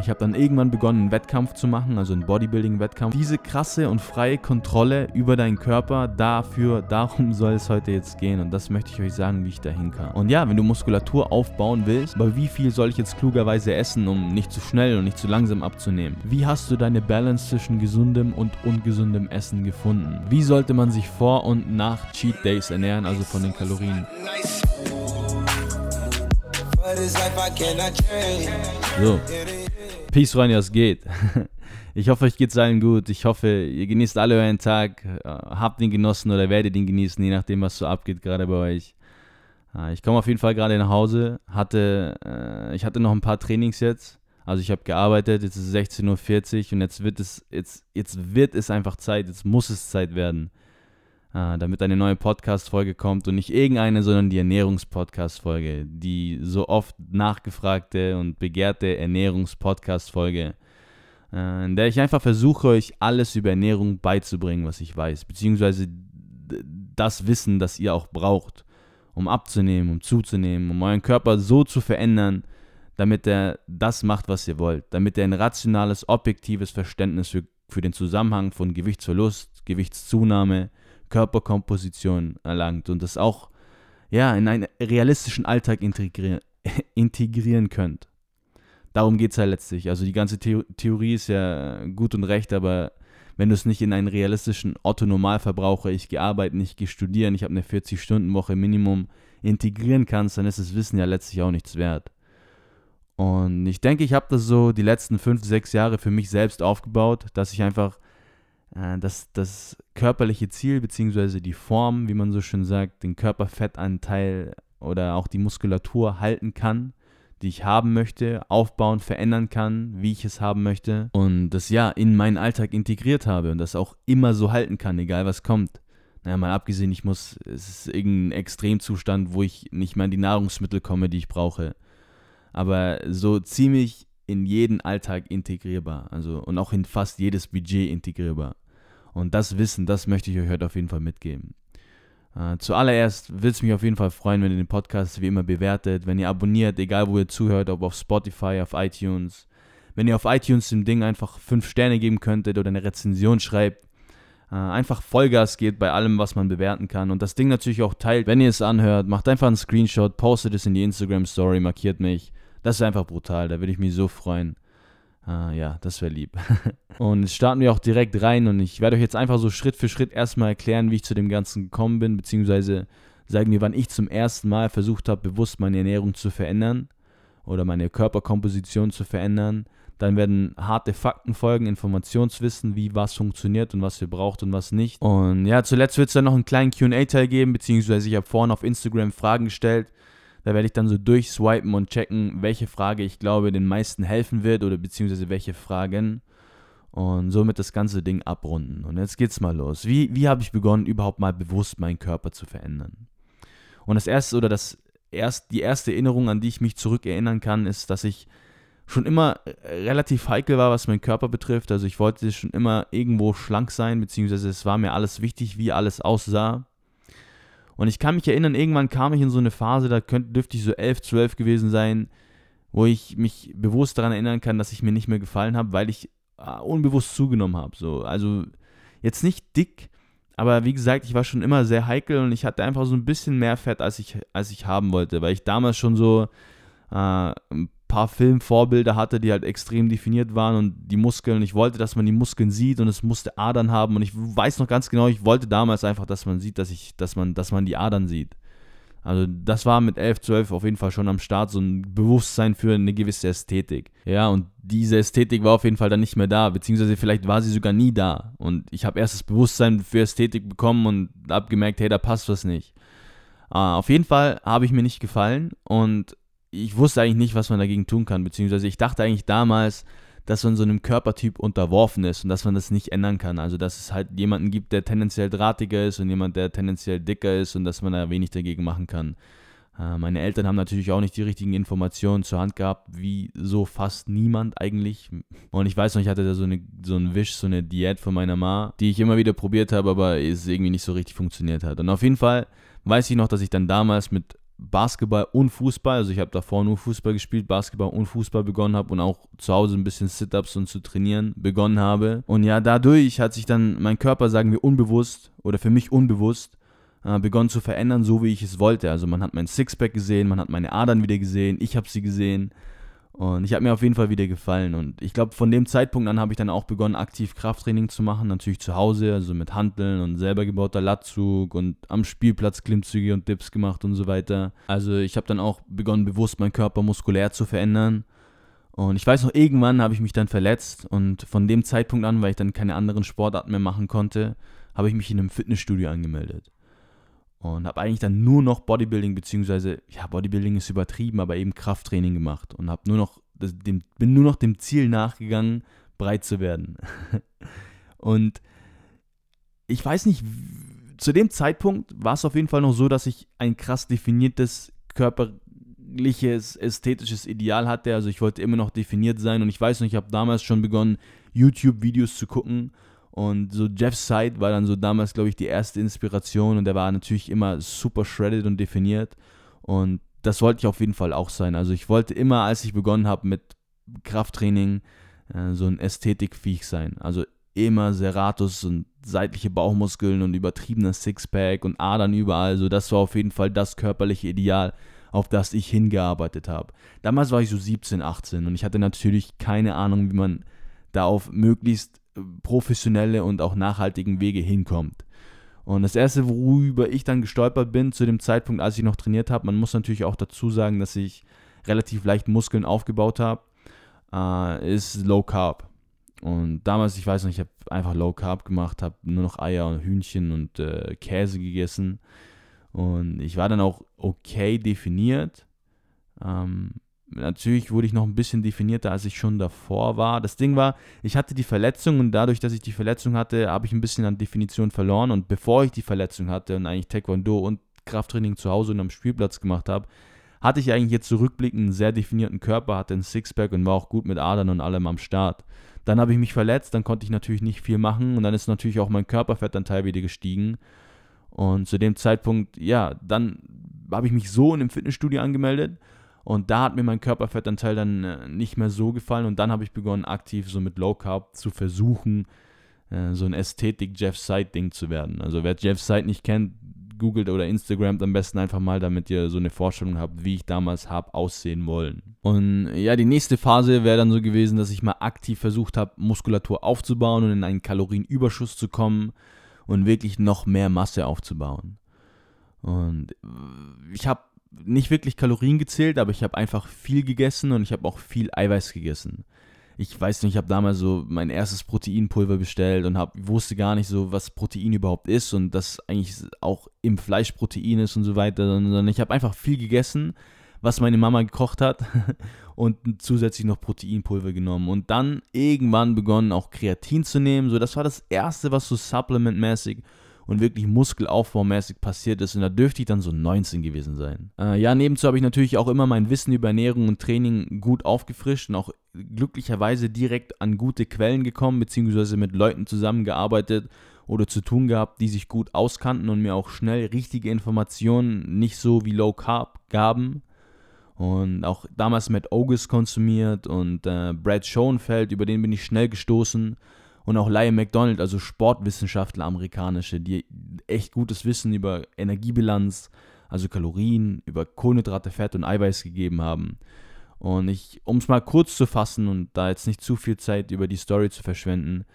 Ich habe dann irgendwann begonnen, einen Wettkampf zu machen, also einen Bodybuilding-Wettkampf. Diese krasse und freie Kontrolle über deinen Körper, dafür, darum soll es heute jetzt gehen. Und das möchte ich euch sagen, wie ich dahin kam. Und ja, wenn du Muskulatur aufbauen willst, aber wie viel soll ich jetzt klugerweise essen, um nicht zu schnell und nicht zu langsam abzunehmen? Wie hast du deine Balance zwischen gesundem und ungesundem Essen gefunden? Wie sollte man sich vor und nach Cheat Days ernähren, also von den Kalorien? So, Peace, Freunde, was geht? Ich hoffe, euch geht's allen gut. Ich hoffe, ihr genießt alle euren Tag, äh, habt ihn genossen oder werdet ihn genießen, je nachdem, was so abgeht gerade bei euch. Äh, ich komme auf jeden Fall gerade nach Hause. Hatte, äh, ich hatte noch ein paar Trainings jetzt. Also ich habe gearbeitet, jetzt ist es 16.40 Uhr und jetzt wird es, jetzt, jetzt wird es einfach Zeit, jetzt muss es Zeit werden, damit eine neue Podcast-Folge kommt und nicht irgendeine, sondern die Ernährungspodcast-Folge, die so oft nachgefragte und begehrte Ernährungspodcast-Folge äh, in der ich einfach versuche, euch alles über Ernährung beizubringen, was ich weiß, beziehungsweise das Wissen, das ihr auch braucht, um abzunehmen, um zuzunehmen, um euren Körper so zu verändern, damit er das macht, was ihr wollt, damit er ein rationales, objektives Verständnis für, für den Zusammenhang von Gewichtsverlust, Gewichtszunahme, Körperkomposition erlangt und das auch ja, in einen realistischen Alltag integrieren, integrieren könnt. Darum geht es halt letztlich. Also die ganze The Theorie ist ja gut und recht, aber wenn du es nicht in einen realistischen Otto-Normalverbraucher, ich gehe arbeiten, ich gehe studieren, ich habe eine 40-Stunden-Woche Minimum integrieren kannst, dann ist das Wissen ja letztlich auch nichts wert. Und ich denke, ich habe das so die letzten fünf, sechs Jahre für mich selbst aufgebaut, dass ich einfach äh, das, das körperliche Ziel bzw. die Form, wie man so schön sagt, den Körperfettanteil oder auch die Muskulatur halten kann die ich haben möchte, aufbauen, verändern kann, wie ich es haben möchte und das ja in meinen Alltag integriert habe und das auch immer so halten kann, egal was kommt. Naja, mal abgesehen, ich muss, es ist irgendein Extremzustand, wo ich nicht mehr an die Nahrungsmittel komme, die ich brauche. Aber so ziemlich in jeden Alltag integrierbar, also und auch in fast jedes Budget integrierbar. Und das Wissen, das möchte ich euch heute auf jeden Fall mitgeben. Uh, zuallererst würde es mich auf jeden Fall freuen, wenn ihr den Podcast wie immer bewertet, wenn ihr abonniert, egal wo ihr zuhört, ob auf Spotify, auf iTunes. Wenn ihr auf iTunes dem Ding einfach 5 Sterne geben könntet oder eine Rezension schreibt. Uh, einfach Vollgas geht bei allem, was man bewerten kann. Und das Ding natürlich auch teilt, wenn ihr es anhört. Macht einfach einen Screenshot, postet es in die Instagram Story, markiert mich. Das ist einfach brutal, da würde ich mich so freuen. Ah, ja, das wäre lieb. und jetzt starten wir auch direkt rein und ich werde euch jetzt einfach so Schritt für Schritt erstmal erklären, wie ich zu dem Ganzen gekommen bin, beziehungsweise sagen wir, wann ich zum ersten Mal versucht habe, bewusst meine Ernährung zu verändern oder meine Körperkomposition zu verändern. Dann werden harte Fakten folgen, Informationswissen, wie was funktioniert und was ihr braucht und was nicht. Und ja, zuletzt wird es dann noch einen kleinen QA-Teil geben, beziehungsweise ich habe vorhin auf Instagram Fragen gestellt da werde ich dann so durchswipen und checken, welche Frage ich glaube den meisten helfen wird oder beziehungsweise welche Fragen und somit das ganze Ding abrunden. Und jetzt geht's mal los. Wie, wie habe ich begonnen, überhaupt mal bewusst meinen Körper zu verändern? Und das erste oder das erst, die erste Erinnerung, an die ich mich zurückerinnern kann, ist, dass ich schon immer relativ heikel war, was meinen Körper betrifft. Also ich wollte schon immer irgendwo schlank sein, beziehungsweise es war mir alles wichtig, wie alles aussah. Und ich kann mich erinnern, irgendwann kam ich in so eine Phase, da könnte, dürfte ich so 11, 12 gewesen sein, wo ich mich bewusst daran erinnern kann, dass ich mir nicht mehr gefallen habe, weil ich äh, unbewusst zugenommen habe. So. Also jetzt nicht dick, aber wie gesagt, ich war schon immer sehr heikel und ich hatte einfach so ein bisschen mehr Fett, als ich, als ich haben wollte, weil ich damals schon so äh, ein paar Filmvorbilder hatte, die halt extrem definiert waren und die Muskeln, ich wollte, dass man die Muskeln sieht und es musste Adern haben und ich weiß noch ganz genau, ich wollte damals einfach, dass man sieht, dass ich, dass man, dass man die Adern sieht. Also das war mit 11, 12 auf jeden Fall schon am Start, so ein Bewusstsein für eine gewisse Ästhetik. Ja, und diese Ästhetik war auf jeden Fall dann nicht mehr da, beziehungsweise vielleicht war sie sogar nie da. Und ich habe erst das Bewusstsein für Ästhetik bekommen und habe gemerkt, hey, da passt was nicht. Uh, auf jeden Fall habe ich mir nicht gefallen und ich wusste eigentlich nicht, was man dagegen tun kann, beziehungsweise ich dachte eigentlich damals, dass man so einem Körpertyp unterworfen ist und dass man das nicht ändern kann. Also dass es halt jemanden gibt, der tendenziell drahtiger ist und jemand, der tendenziell dicker ist und dass man da wenig dagegen machen kann. Äh, meine Eltern haben natürlich auch nicht die richtigen Informationen zur Hand gehabt, wie so fast niemand eigentlich. Und ich weiß noch, ich hatte da so, eine, so einen Wisch, so eine Diät von meiner Ma, die ich immer wieder probiert habe, aber es irgendwie nicht so richtig funktioniert hat. Und auf jeden Fall weiß ich noch, dass ich dann damals mit Basketball und Fußball, also ich habe davor nur Fußball gespielt, Basketball und Fußball begonnen habe und auch zu Hause ein bisschen Sit-ups und zu trainieren begonnen habe. Und ja, dadurch hat sich dann mein Körper, sagen wir unbewusst oder für mich unbewusst, äh, begonnen zu verändern, so wie ich es wollte. Also man hat mein Sixpack gesehen, man hat meine Adern wieder gesehen, ich habe sie gesehen. Und ich habe mir auf jeden Fall wieder gefallen. Und ich glaube, von dem Zeitpunkt an habe ich dann auch begonnen, aktiv Krafttraining zu machen. Natürlich zu Hause, also mit Handeln und selber gebauter Latzug und am Spielplatz Klimmzüge und Dips gemacht und so weiter. Also ich habe dann auch begonnen, bewusst meinen Körper muskulär zu verändern. Und ich weiß noch, irgendwann habe ich mich dann verletzt. Und von dem Zeitpunkt an, weil ich dann keine anderen Sportarten mehr machen konnte, habe ich mich in einem Fitnessstudio angemeldet und habe eigentlich dann nur noch Bodybuilding, beziehungsweise, ja, Bodybuilding ist übertrieben, aber eben Krafttraining gemacht und habe nur noch, dem, bin nur noch dem Ziel nachgegangen, breit zu werden. und ich weiß nicht, zu dem Zeitpunkt war es auf jeden Fall noch so, dass ich ein krass definiertes körperliches, ästhetisches Ideal hatte. Also ich wollte immer noch definiert sein und ich weiß noch, ich habe damals schon begonnen, YouTube-Videos zu gucken und so Jeff Side war dann so damals, glaube ich, die erste Inspiration und der war natürlich immer super shredded und definiert. Und das wollte ich auf jeden Fall auch sein. Also ich wollte immer, als ich begonnen habe mit Krafttraining, äh, so ein Ästhetikviech sein. Also immer Serratus und seitliche Bauchmuskeln und übertriebener Sixpack und Adern überall. So, das war auf jeden Fall das körperliche Ideal, auf das ich hingearbeitet habe. Damals war ich so 17, 18 und ich hatte natürlich keine Ahnung, wie man da auf möglichst professionelle und auch nachhaltigen Wege hinkommt. Und das Erste, worüber ich dann gestolpert bin, zu dem Zeitpunkt, als ich noch trainiert habe, man muss natürlich auch dazu sagen, dass ich relativ leicht Muskeln aufgebaut habe, äh, ist Low Carb. Und damals, ich weiß noch, ich habe einfach Low Carb gemacht, habe nur noch Eier und Hühnchen und äh, Käse gegessen. Und ich war dann auch okay definiert. Ähm, Natürlich wurde ich noch ein bisschen definierter, als ich schon davor war. Das Ding war, ich hatte die Verletzung und dadurch, dass ich die Verletzung hatte, habe ich ein bisschen an Definition verloren. Und bevor ich die Verletzung hatte und eigentlich Taekwondo und Krafttraining zu Hause und am Spielplatz gemacht habe, hatte ich eigentlich jetzt zurückblickend einen sehr definierten Körper, hatte ein Sixpack und war auch gut mit Adern und allem am Start. Dann habe ich mich verletzt, dann konnte ich natürlich nicht viel machen und dann ist natürlich auch mein Körperfettanteil wieder gestiegen. Und zu dem Zeitpunkt, ja, dann habe ich mich so in einem Fitnessstudio angemeldet und da hat mir mein Körperfettanteil dann äh, nicht mehr so gefallen. Und dann habe ich begonnen, aktiv so mit Low Carb zu versuchen, äh, so ein Ästhetik-Jeff Side-Ding zu werden. Also wer Jeff Side nicht kennt, googelt oder Instagramt am besten einfach mal, damit ihr so eine Vorstellung habt, wie ich damals habe aussehen wollen. Und ja, die nächste Phase wäre dann so gewesen, dass ich mal aktiv versucht habe, Muskulatur aufzubauen und in einen Kalorienüberschuss zu kommen und wirklich noch mehr Masse aufzubauen. Und ich habe nicht wirklich Kalorien gezählt, aber ich habe einfach viel gegessen und ich habe auch viel Eiweiß gegessen. Ich weiß nicht, ich habe damals so mein erstes Proteinpulver bestellt und hab, wusste gar nicht so, was Protein überhaupt ist und dass eigentlich auch im Fleisch Protein ist und so weiter, sondern ich habe einfach viel gegessen, was meine Mama gekocht hat und zusätzlich noch Proteinpulver genommen und dann irgendwann begonnen auch Kreatin zu nehmen. So, das war das erste, was so supplementmäßig und wirklich muskelaufbaumäßig passiert ist. Und da dürfte ich dann so 19 gewesen sein. Äh, ja, nebenzu habe ich natürlich auch immer mein Wissen über Ernährung und Training gut aufgefrischt und auch glücklicherweise direkt an gute Quellen gekommen, beziehungsweise mit Leuten zusammengearbeitet oder zu tun gehabt, die sich gut auskannten und mir auch schnell richtige Informationen, nicht so wie Low Carb, gaben. Und auch damals Matt Ogus konsumiert und äh, Brad Schoenfeld, über den bin ich schnell gestoßen und auch Liam McDonald, also Sportwissenschaftler amerikanische, die echt gutes Wissen über Energiebilanz, also Kalorien, über Kohlenhydrate, Fett und Eiweiß gegeben haben. Und ich, um es mal kurz zu fassen und da jetzt nicht zu viel Zeit über die Story zu verschwenden,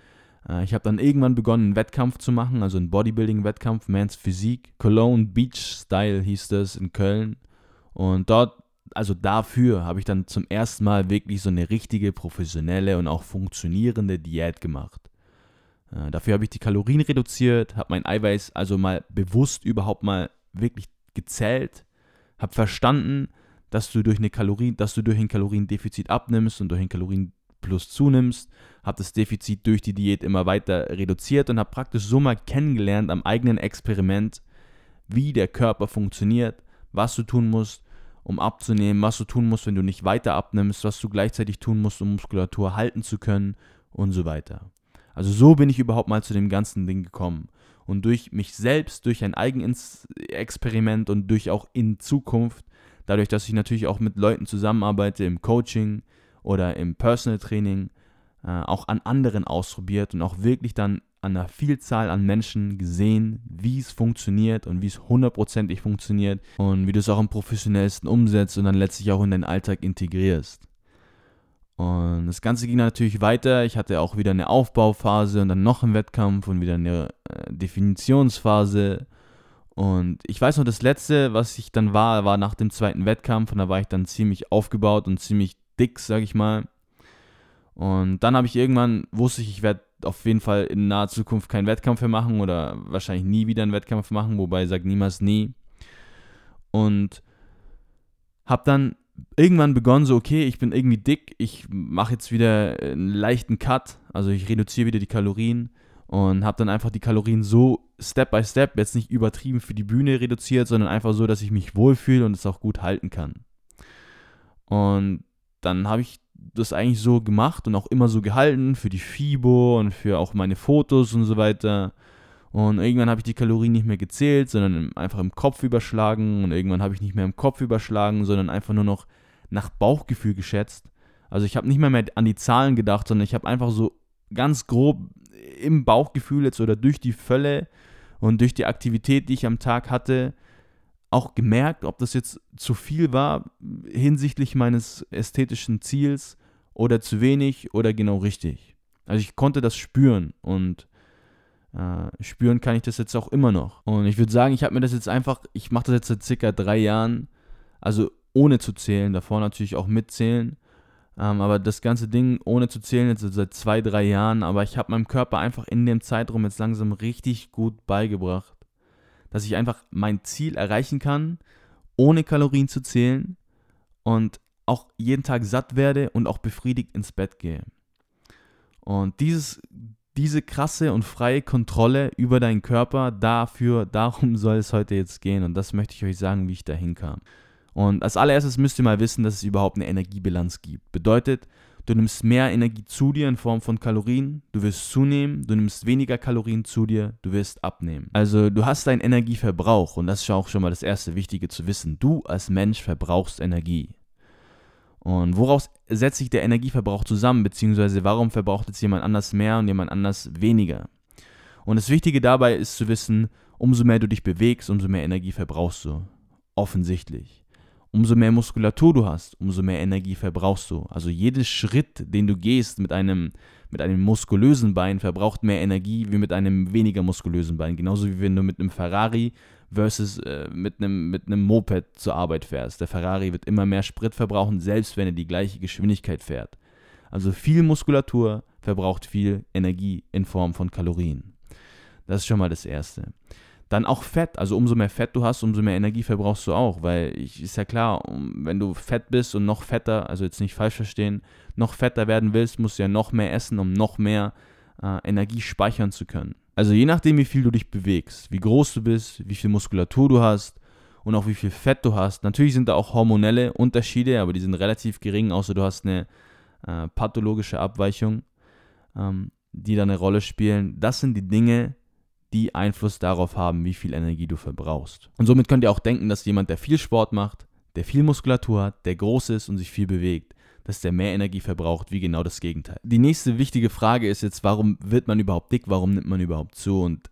äh, ich habe dann irgendwann begonnen, einen Wettkampf zu machen, also einen Bodybuilding-Wettkampf, Mans Physik. Cologne Beach Style hieß das in Köln. Und dort also dafür habe ich dann zum ersten Mal wirklich so eine richtige, professionelle und auch funktionierende Diät gemacht. Äh, dafür habe ich die Kalorien reduziert, habe mein Eiweiß also mal bewusst überhaupt mal wirklich gezählt, habe verstanden, dass du durch eine Kalorien, dass du durch ein Kaloriendefizit abnimmst und durch ein Kalorienplus zunimmst, habe das Defizit durch die Diät immer weiter reduziert und habe praktisch so mal kennengelernt am eigenen Experiment, wie der Körper funktioniert, was du tun musst, um abzunehmen, was du tun musst, wenn du nicht weiter abnimmst, was du gleichzeitig tun musst, um Muskulatur halten zu können und so weiter. Also so bin ich überhaupt mal zu dem ganzen Ding gekommen. und durch mich selbst, durch ein Eigenexperiment und durch auch in Zukunft, dadurch, dass ich natürlich auch mit Leuten zusammenarbeite im Coaching oder im Personal Training, äh, auch an anderen ausprobiert und auch wirklich dann an einer Vielzahl an Menschen gesehen, wie es funktioniert und wie es hundertprozentig funktioniert und wie du es auch am professionellsten umsetzt und dann letztlich auch in deinen Alltag integrierst. Und das Ganze ging natürlich weiter. Ich hatte auch wieder eine Aufbauphase und dann noch einen Wettkampf und wieder eine äh, Definitionsphase. Und ich weiß noch, das letzte, was ich dann war, war nach dem zweiten Wettkampf und da war ich dann ziemlich aufgebaut und ziemlich dick, sag ich mal. Und dann habe ich irgendwann, wusste ich, ich werde auf jeden Fall in naher Zukunft keinen Wettkampf mehr machen oder wahrscheinlich nie wieder einen Wettkampf machen, wobei sage niemals nie. Und habe dann irgendwann begonnen, so, okay, ich bin irgendwie dick, ich mache jetzt wieder einen leichten Cut, also ich reduziere wieder die Kalorien und habe dann einfach die Kalorien so Step by Step, jetzt nicht übertrieben für die Bühne reduziert, sondern einfach so, dass ich mich wohlfühle und es auch gut halten kann. Und dann habe ich das eigentlich so gemacht und auch immer so gehalten für die FIBO und für auch meine Fotos und so weiter. Und irgendwann habe ich die Kalorien nicht mehr gezählt, sondern einfach im Kopf überschlagen. Und irgendwann habe ich nicht mehr im Kopf überschlagen, sondern einfach nur noch nach Bauchgefühl geschätzt. Also ich habe nicht mehr, mehr an die Zahlen gedacht, sondern ich habe einfach so ganz grob im Bauchgefühl jetzt oder durch die Völle und durch die Aktivität, die ich am Tag hatte, auch gemerkt, ob das jetzt zu viel war hinsichtlich meines ästhetischen Ziels oder zu wenig oder genau richtig. Also ich konnte das spüren und äh, spüren kann ich das jetzt auch immer noch. Und ich würde sagen, ich habe mir das jetzt einfach, ich mache das jetzt seit circa drei Jahren, also ohne zu zählen, davor natürlich auch mitzählen. Ähm, aber das ganze Ding ohne zu zählen jetzt seit zwei, drei Jahren. Aber ich habe meinem Körper einfach in dem Zeitraum jetzt langsam richtig gut beigebracht, dass ich einfach mein Ziel erreichen kann, ohne Kalorien zu zählen und auch jeden Tag satt werde und auch befriedigt ins Bett gehe. Und dieses diese krasse und freie Kontrolle über deinen Körper, dafür, darum soll es heute jetzt gehen. Und das möchte ich euch sagen, wie ich da hinkam. Und als allererstes müsst ihr mal wissen, dass es überhaupt eine Energiebilanz gibt. Bedeutet, du nimmst mehr Energie zu dir in Form von Kalorien, du wirst zunehmen, du nimmst weniger Kalorien zu dir, du wirst abnehmen. Also du hast deinen Energieverbrauch und das ist auch schon mal das erste Wichtige zu wissen. Du als Mensch verbrauchst Energie. Und woraus setzt sich der Energieverbrauch zusammen, beziehungsweise warum verbraucht jetzt jemand anders mehr und jemand anders weniger? Und das Wichtige dabei ist zu wissen, umso mehr du dich bewegst, umso mehr Energie verbrauchst du. Offensichtlich. Umso mehr Muskulatur du hast, umso mehr Energie verbrauchst du. Also jeder Schritt, den du gehst mit einem, mit einem muskulösen Bein, verbraucht mehr Energie wie mit einem weniger muskulösen Bein. Genauso wie wenn du mit einem Ferrari versus äh, mit einem mit Moped zur Arbeit fährst. Der Ferrari wird immer mehr Sprit verbrauchen, selbst wenn er die gleiche Geschwindigkeit fährt. Also viel Muskulatur verbraucht viel Energie in Form von Kalorien. Das ist schon mal das Erste. Dann auch Fett, also umso mehr Fett du hast, umso mehr Energie verbrauchst du auch, weil ich, ist ja klar, wenn du fett bist und noch fetter, also jetzt nicht falsch verstehen, noch fetter werden willst, musst du ja noch mehr essen, um noch mehr äh, Energie speichern zu können. Also je nachdem, wie viel du dich bewegst, wie groß du bist, wie viel Muskulatur du hast und auch wie viel Fett du hast. Natürlich sind da auch hormonelle Unterschiede, aber die sind relativ gering, außer du hast eine äh, pathologische Abweichung, ähm, die da eine Rolle spielen. Das sind die Dinge, die Einfluss darauf haben, wie viel Energie du verbrauchst. Und somit könnt ihr auch denken, dass jemand, der viel Sport macht, der viel Muskulatur hat, der groß ist und sich viel bewegt, dass der mehr Energie verbraucht, wie genau das Gegenteil. Die nächste wichtige Frage ist jetzt, warum wird man überhaupt dick, warum nimmt man überhaupt zu? Und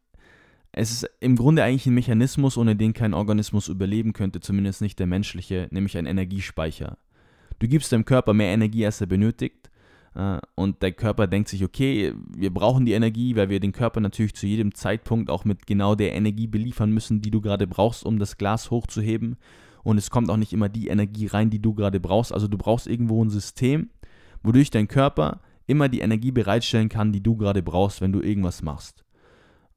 es ist im Grunde eigentlich ein Mechanismus, ohne den kein Organismus überleben könnte, zumindest nicht der menschliche, nämlich ein Energiespeicher. Du gibst deinem Körper mehr Energie, als er benötigt. Äh, und der Körper denkt sich, okay, wir brauchen die Energie, weil wir den Körper natürlich zu jedem Zeitpunkt auch mit genau der Energie beliefern müssen, die du gerade brauchst, um das Glas hochzuheben und es kommt auch nicht immer die Energie rein, die du gerade brauchst. Also du brauchst irgendwo ein System, wodurch dein Körper immer die Energie bereitstellen kann, die du gerade brauchst, wenn du irgendwas machst.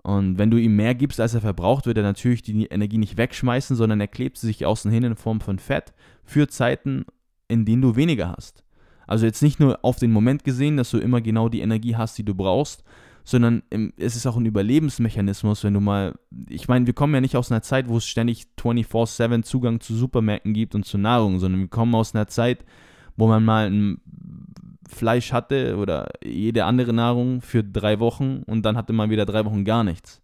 Und wenn du ihm mehr gibst, als er verbraucht, wird er natürlich die Energie nicht wegschmeißen, sondern er klebt sie sich außen hin in Form von Fett für Zeiten, in denen du weniger hast. Also jetzt nicht nur auf den Moment gesehen, dass du immer genau die Energie hast, die du brauchst, sondern es ist auch ein Überlebensmechanismus, wenn du mal, ich meine, wir kommen ja nicht aus einer Zeit, wo es ständig 24/7 Zugang zu Supermärkten gibt und zu Nahrung, sondern wir kommen aus einer Zeit, wo man mal ein Fleisch hatte oder jede andere Nahrung für drei Wochen und dann hatte man wieder drei Wochen gar nichts.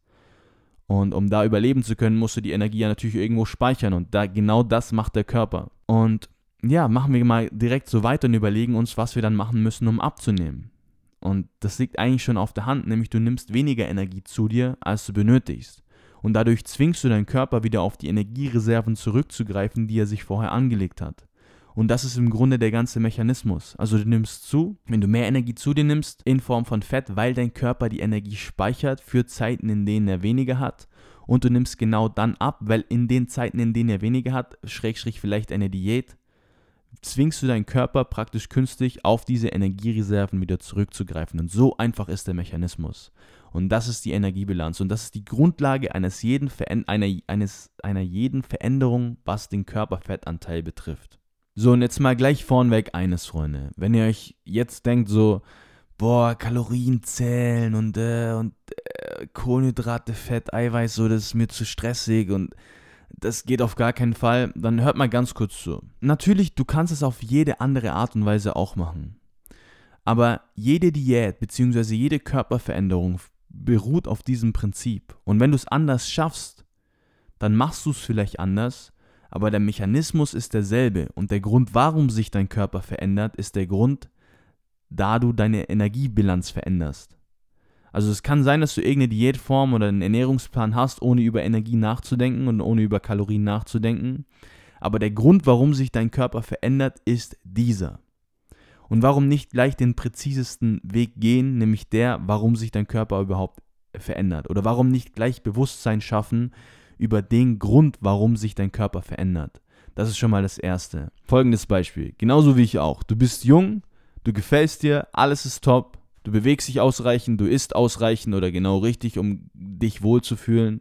Und um da überleben zu können, musst du die Energie ja natürlich irgendwo speichern. Und da, genau das macht der Körper. Und ja, machen wir mal direkt so weiter und überlegen uns, was wir dann machen müssen, um abzunehmen. Und das liegt eigentlich schon auf der Hand, nämlich du nimmst weniger Energie zu dir, als du benötigst. Und dadurch zwingst du deinen Körper wieder auf die Energiereserven zurückzugreifen, die er sich vorher angelegt hat. Und das ist im Grunde der ganze Mechanismus. Also du nimmst zu, wenn du mehr Energie zu dir nimmst, in Form von Fett, weil dein Körper die Energie speichert für Zeiten, in denen er weniger hat. Und du nimmst genau dann ab, weil in den Zeiten, in denen er weniger hat, schrägstrich vielleicht eine Diät, zwingst du deinen Körper praktisch künstlich auf diese Energiereserven wieder zurückzugreifen. Und so einfach ist der Mechanismus. Und das ist die Energiebilanz. Und das ist die Grundlage eines jeden einer, eines, einer jeden Veränderung, was den Körperfettanteil betrifft. So, und jetzt mal gleich vornweg eines, Freunde. Wenn ihr euch jetzt denkt, so, boah, Kalorien zählen und, äh, und äh, Kohlenhydrate, Fett, Eiweiß, so, das ist mir zu stressig und das geht auf gar keinen Fall, dann hört mal ganz kurz zu. Natürlich, du kannst es auf jede andere Art und Weise auch machen. Aber jede Diät bzw. jede Körperveränderung beruht auf diesem Prinzip. Und wenn du es anders schaffst, dann machst du es vielleicht anders, aber der Mechanismus ist derselbe. Und der Grund, warum sich dein Körper verändert, ist der Grund, da du deine Energiebilanz veränderst. Also es kann sein, dass du irgendeine Diätform oder einen Ernährungsplan hast, ohne über Energie nachzudenken und ohne über Kalorien nachzudenken. Aber der Grund, warum sich dein Körper verändert, ist dieser. Und warum nicht gleich den präzisesten Weg gehen, nämlich der, warum sich dein Körper überhaupt verändert? Oder warum nicht gleich Bewusstsein schaffen über den Grund, warum sich dein Körper verändert? Das ist schon mal das Erste. Folgendes Beispiel, genauso wie ich auch. Du bist jung, du gefällst dir, alles ist top, Du bewegst dich ausreichend, du isst ausreichend oder genau richtig, um dich wohlzufühlen.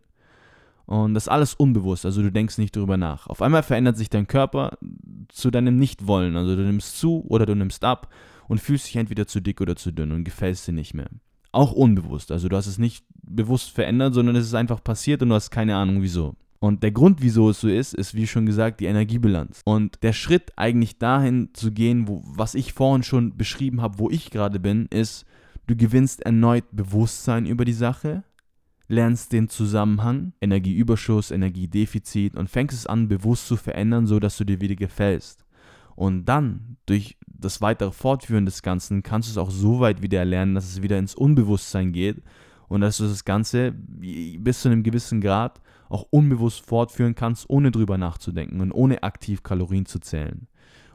Und das ist alles unbewusst, also du denkst nicht darüber nach. Auf einmal verändert sich dein Körper zu deinem Nichtwollen. Also du nimmst zu oder du nimmst ab und fühlst dich entweder zu dick oder zu dünn und gefällst dir nicht mehr. Auch unbewusst. Also du hast es nicht bewusst verändert, sondern es ist einfach passiert und du hast keine Ahnung wieso. Und der Grund, wieso es so ist, ist wie schon gesagt die Energiebilanz. Und der Schritt eigentlich dahin zu gehen, wo, was ich vorhin schon beschrieben habe, wo ich gerade bin, ist, du gewinnst erneut Bewusstsein über die Sache, lernst den Zusammenhang, Energieüberschuss, Energiedefizit und fängst es an, bewusst zu verändern, sodass du dir wieder gefällst. Und dann, durch das weitere Fortführen des Ganzen, kannst du es auch so weit wieder erlernen, dass es wieder ins Unbewusstsein geht und dass du das Ganze bis zu einem gewissen Grad auch unbewusst fortführen kannst, ohne drüber nachzudenken und ohne aktiv Kalorien zu zählen.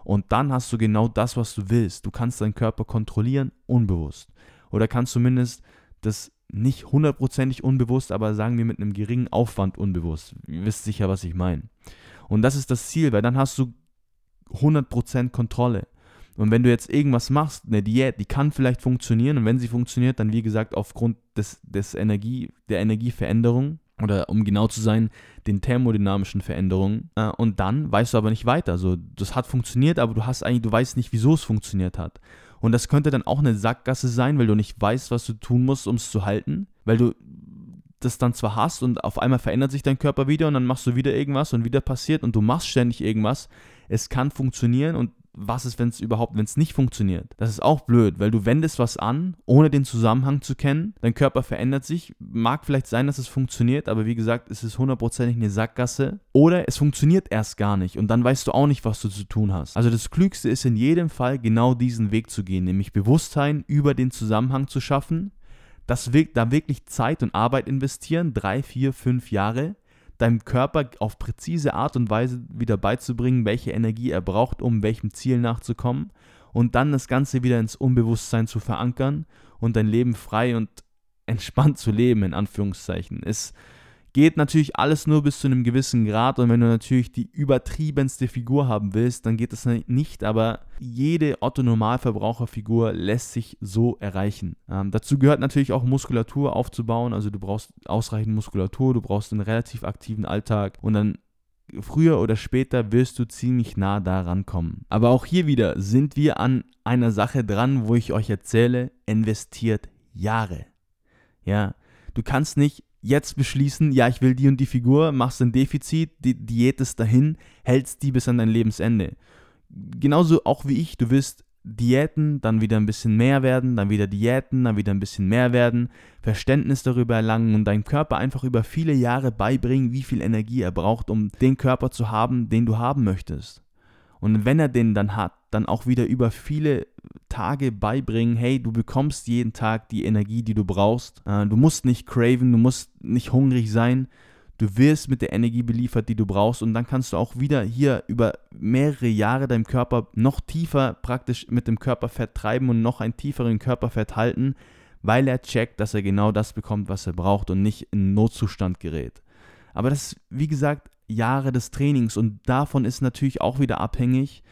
Und dann hast du genau das, was du willst. Du kannst deinen Körper kontrollieren, unbewusst. Oder kannst zumindest das nicht hundertprozentig unbewusst, aber sagen wir mit einem geringen Aufwand unbewusst. Ihr wisst sicher, was ich meine. Und das ist das Ziel, weil dann hast du 100% Kontrolle. Und wenn du jetzt irgendwas machst, eine Diät, die kann vielleicht funktionieren und wenn sie funktioniert, dann wie gesagt aufgrund des, des Energie, der Energieveränderung oder um genau zu sein, den thermodynamischen Veränderungen. Äh, und dann weißt du aber nicht weiter. So, das hat funktioniert, aber du hast eigentlich, du weißt nicht, wieso es funktioniert hat. Und das könnte dann auch eine Sackgasse sein, weil du nicht weißt, was du tun musst, um es zu halten. Weil du das dann zwar hast und auf einmal verändert sich dein Körper wieder und dann machst du wieder irgendwas und wieder passiert und du machst ständig irgendwas. Es kann funktionieren und was ist, wenn es überhaupt, wenn es nicht funktioniert? Das ist auch blöd, weil du wendest was an, ohne den Zusammenhang zu kennen. Dein Körper verändert sich. Mag vielleicht sein, dass es funktioniert, aber wie gesagt, es ist hundertprozentig eine Sackgasse. Oder es funktioniert erst gar nicht und dann weißt du auch nicht, was du zu tun hast. Also das Klügste ist in jedem Fall genau diesen Weg zu gehen, nämlich Bewusstsein über den Zusammenhang zu schaffen. Das, da wirklich Zeit und Arbeit investieren, drei, vier, fünf Jahre deinem Körper auf präzise Art und Weise wieder beizubringen, welche Energie er braucht, um welchem Ziel nachzukommen und dann das Ganze wieder ins Unbewusstsein zu verankern und dein Leben frei und entspannt zu leben, in Anführungszeichen. Ist Geht natürlich alles nur bis zu einem gewissen Grad und wenn du natürlich die übertriebenste Figur haben willst, dann geht das nicht, aber jede Otto-Normalverbraucherfigur lässt sich so erreichen. Ähm, dazu gehört natürlich auch Muskulatur aufzubauen, also du brauchst ausreichend Muskulatur, du brauchst einen relativ aktiven Alltag und dann früher oder später wirst du ziemlich nah daran kommen. Aber auch hier wieder sind wir an einer Sache dran, wo ich euch erzähle, investiert Jahre. Ja, du kannst nicht jetzt beschließen, ja, ich will die und die Figur, machst ein Defizit, die Diät ist dahin, hältst die bis an dein Lebensende. Genauso auch wie ich, du wirst Diäten, dann wieder ein bisschen mehr werden, dann wieder Diäten, dann wieder ein bisschen mehr werden, Verständnis darüber erlangen und deinem Körper einfach über viele Jahre beibringen, wie viel Energie er braucht, um den Körper zu haben, den du haben möchtest. Und wenn er den dann hat, dann auch wieder über viele Tage beibringen, hey, du bekommst jeden Tag die Energie, die du brauchst. Äh, du musst nicht craven, du musst nicht hungrig sein. Du wirst mit der Energie beliefert, die du brauchst und dann kannst du auch wieder hier über mehrere Jahre deinem Körper noch tiefer praktisch mit dem Körperfett treiben und noch einen tieferen Körperfett halten, weil er checkt, dass er genau das bekommt, was er braucht und nicht in Notzustand gerät. Aber das ist, wie gesagt, Jahre des Trainings und davon ist natürlich auch wieder abhängig,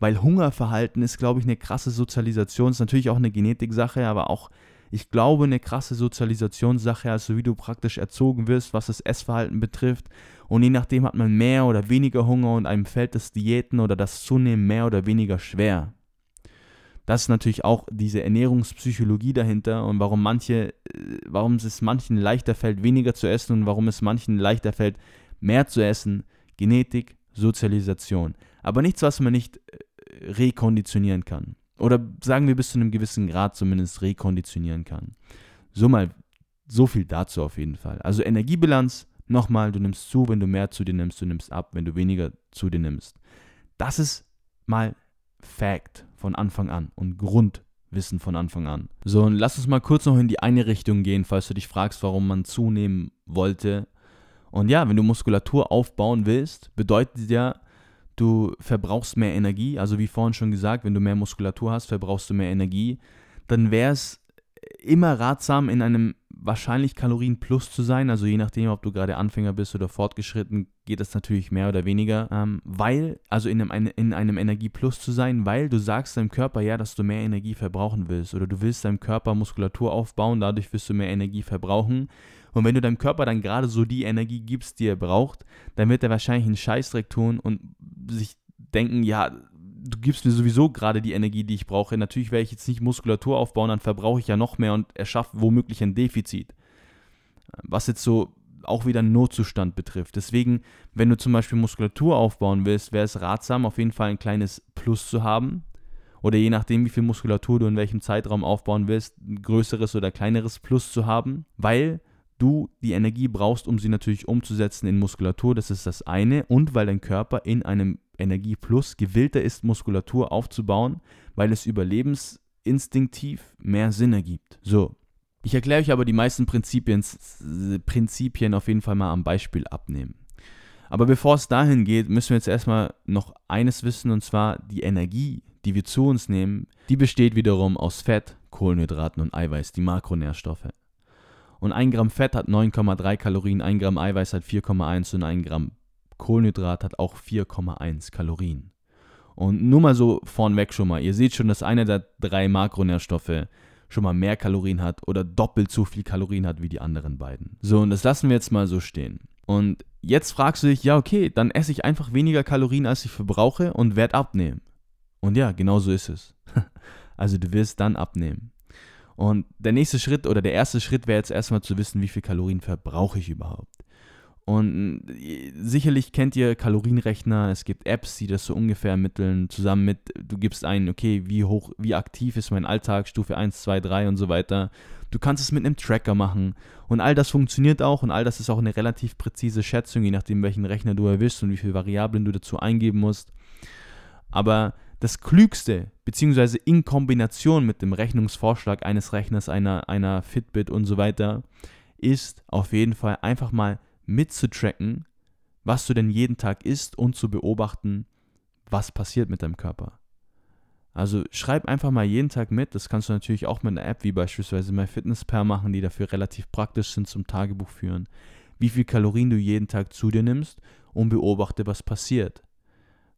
weil Hungerverhalten ist, glaube ich, eine krasse Sozialisation, ist natürlich auch eine Genetiksache, aber auch, ich glaube, eine krasse Sozialisationssache, also wie du praktisch erzogen wirst, was das Essverhalten betrifft. Und je nachdem hat man mehr oder weniger Hunger und einem fällt das Diäten oder das Zunehmen mehr oder weniger schwer. Das ist natürlich auch diese Ernährungspsychologie dahinter und warum manche, äh, warum es manchen leichter fällt, weniger zu essen und warum es manchen leichter fällt, mehr zu essen. Genetik, Sozialisation. Aber nichts, was man nicht äh, rekonditionieren kann. Oder sagen wir bis zu einem gewissen Grad zumindest rekonditionieren kann. So mal, so viel dazu auf jeden Fall. Also Energiebilanz, nochmal, du nimmst zu, wenn du mehr zu dir nimmst, du nimmst ab, wenn du weniger zu dir nimmst. Das ist mal Fact von Anfang an und Grundwissen von Anfang an. So, und lass uns mal kurz noch in die eine Richtung gehen, falls du dich fragst, warum man zunehmen wollte. Und ja, wenn du Muskulatur aufbauen willst, bedeutet ja, du verbrauchst mehr Energie. Also wie vorhin schon gesagt, wenn du mehr Muskulatur hast, verbrauchst du mehr Energie. Dann wäre es immer ratsam, in einem wahrscheinlich Kalorienplus zu sein. Also je nachdem, ob du gerade Anfänger bist oder fortgeschritten, geht das natürlich mehr oder weniger. Ähm, weil, also in einem, in einem Energieplus zu sein, weil du sagst deinem Körper ja, dass du mehr Energie verbrauchen willst. Oder du willst deinem Körper Muskulatur aufbauen, dadurch wirst du mehr Energie verbrauchen. Und wenn du deinem Körper dann gerade so die Energie gibst, die er braucht, dann wird er wahrscheinlich einen Scheißdreck tun und sich denken, ja, du gibst mir sowieso gerade die Energie, die ich brauche. Natürlich werde ich jetzt nicht Muskulatur aufbauen, dann verbrauche ich ja noch mehr und erschaffe womöglich ein Defizit. Was jetzt so auch wieder einen Notzustand betrifft. Deswegen, wenn du zum Beispiel Muskulatur aufbauen willst, wäre es ratsam, auf jeden Fall ein kleines Plus zu haben. Oder je nachdem, wie viel Muskulatur du in welchem Zeitraum aufbauen willst, ein größeres oder kleineres Plus zu haben, weil du die Energie brauchst, um sie natürlich umzusetzen in Muskulatur. Das ist das eine. Und weil dein Körper in einem Energieplus gewillter ist, Muskulatur aufzubauen, weil es überlebensinstinktiv mehr Sinn ergibt. So. Ich erkläre euch aber die meisten Prinzipien, Prinzipien auf jeden Fall mal am Beispiel abnehmen. Aber bevor es dahin geht, müssen wir jetzt erstmal noch eines wissen, und zwar die Energie, die wir zu uns nehmen, die besteht wiederum aus Fett, Kohlenhydraten und Eiweiß, die Makronährstoffe. Und ein Gramm Fett hat 9,3 Kalorien, ein Gramm Eiweiß hat 4,1 und ein Gramm Kohlenhydrat hat auch 4,1 Kalorien. Und nur mal so vornweg schon mal, ihr seht schon, dass einer der drei Makronährstoffe schon mal mehr Kalorien hat oder doppelt so viel Kalorien hat wie die anderen beiden. So, und das lassen wir jetzt mal so stehen. Und jetzt fragst du dich, ja, okay, dann esse ich einfach weniger Kalorien, als ich verbrauche und werde abnehmen. Und ja, genau so ist es. also du wirst dann abnehmen. Und der nächste Schritt oder der erste Schritt wäre jetzt erstmal zu wissen, wie viel Kalorien verbrauche ich überhaupt. Und äh, sicherlich kennt ihr Kalorienrechner, es gibt Apps, die das so ungefähr ermitteln, zusammen mit, du gibst ein, okay, wie hoch, wie aktiv ist mein Alltag, Stufe 1, 2, 3 und so weiter. Du kannst es mit einem Tracker machen und all das funktioniert auch und all das ist auch eine relativ präzise Schätzung, je nachdem, welchen Rechner du erwischst und wie viele Variablen du dazu eingeben musst. Aber das Klügste, beziehungsweise in Kombination mit dem Rechnungsvorschlag eines Rechners, einer, einer Fitbit und so weiter, ist auf jeden Fall einfach mal mitzutracken, was du denn jeden Tag isst und zu beobachten, was passiert mit deinem Körper. Also schreib einfach mal jeden Tag mit. Das kannst du natürlich auch mit einer App wie beispielsweise MyFitnessPal machen, die dafür relativ praktisch sind zum Tagebuch führen. Wie viel Kalorien du jeden Tag zu dir nimmst und beobachte, was passiert.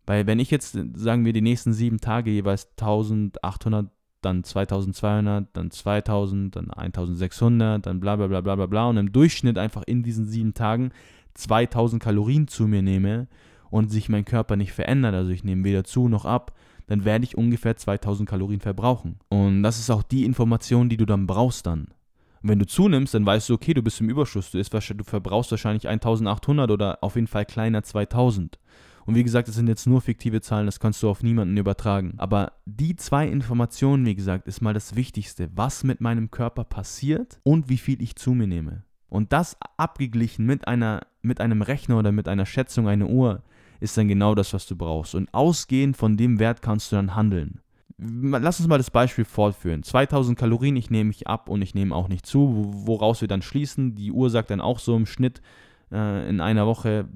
Weil wenn ich jetzt, sagen wir, die nächsten sieben Tage jeweils 1800, dann 2200, dann 2000, dann 1600, dann bla bla bla bla bla bla und im Durchschnitt einfach in diesen sieben Tagen 2000 Kalorien zu mir nehme und sich mein Körper nicht verändert, also ich nehme weder zu noch ab, dann werde ich ungefähr 2000 Kalorien verbrauchen. Und das ist auch die Information, die du dann brauchst dann. Wenn du zunimmst, dann weißt du, okay, du bist im Überschuss, du, isst, du verbrauchst wahrscheinlich 1800 oder auf jeden Fall kleiner 2000. Und wie gesagt, das sind jetzt nur fiktive Zahlen, das kannst du auf niemanden übertragen. Aber die zwei Informationen, wie gesagt, ist mal das Wichtigste, was mit meinem Körper passiert und wie viel ich zu mir nehme. Und das abgeglichen mit, einer, mit einem Rechner oder mit einer Schätzung, einer Uhr, ist dann genau das, was du brauchst. Und ausgehend von dem Wert kannst du dann handeln. Lass uns mal das Beispiel fortführen. 2000 Kalorien, ich nehme mich ab und ich nehme auch nicht zu, woraus wir dann schließen. Die Uhr sagt dann auch so im Schnitt äh, in einer Woche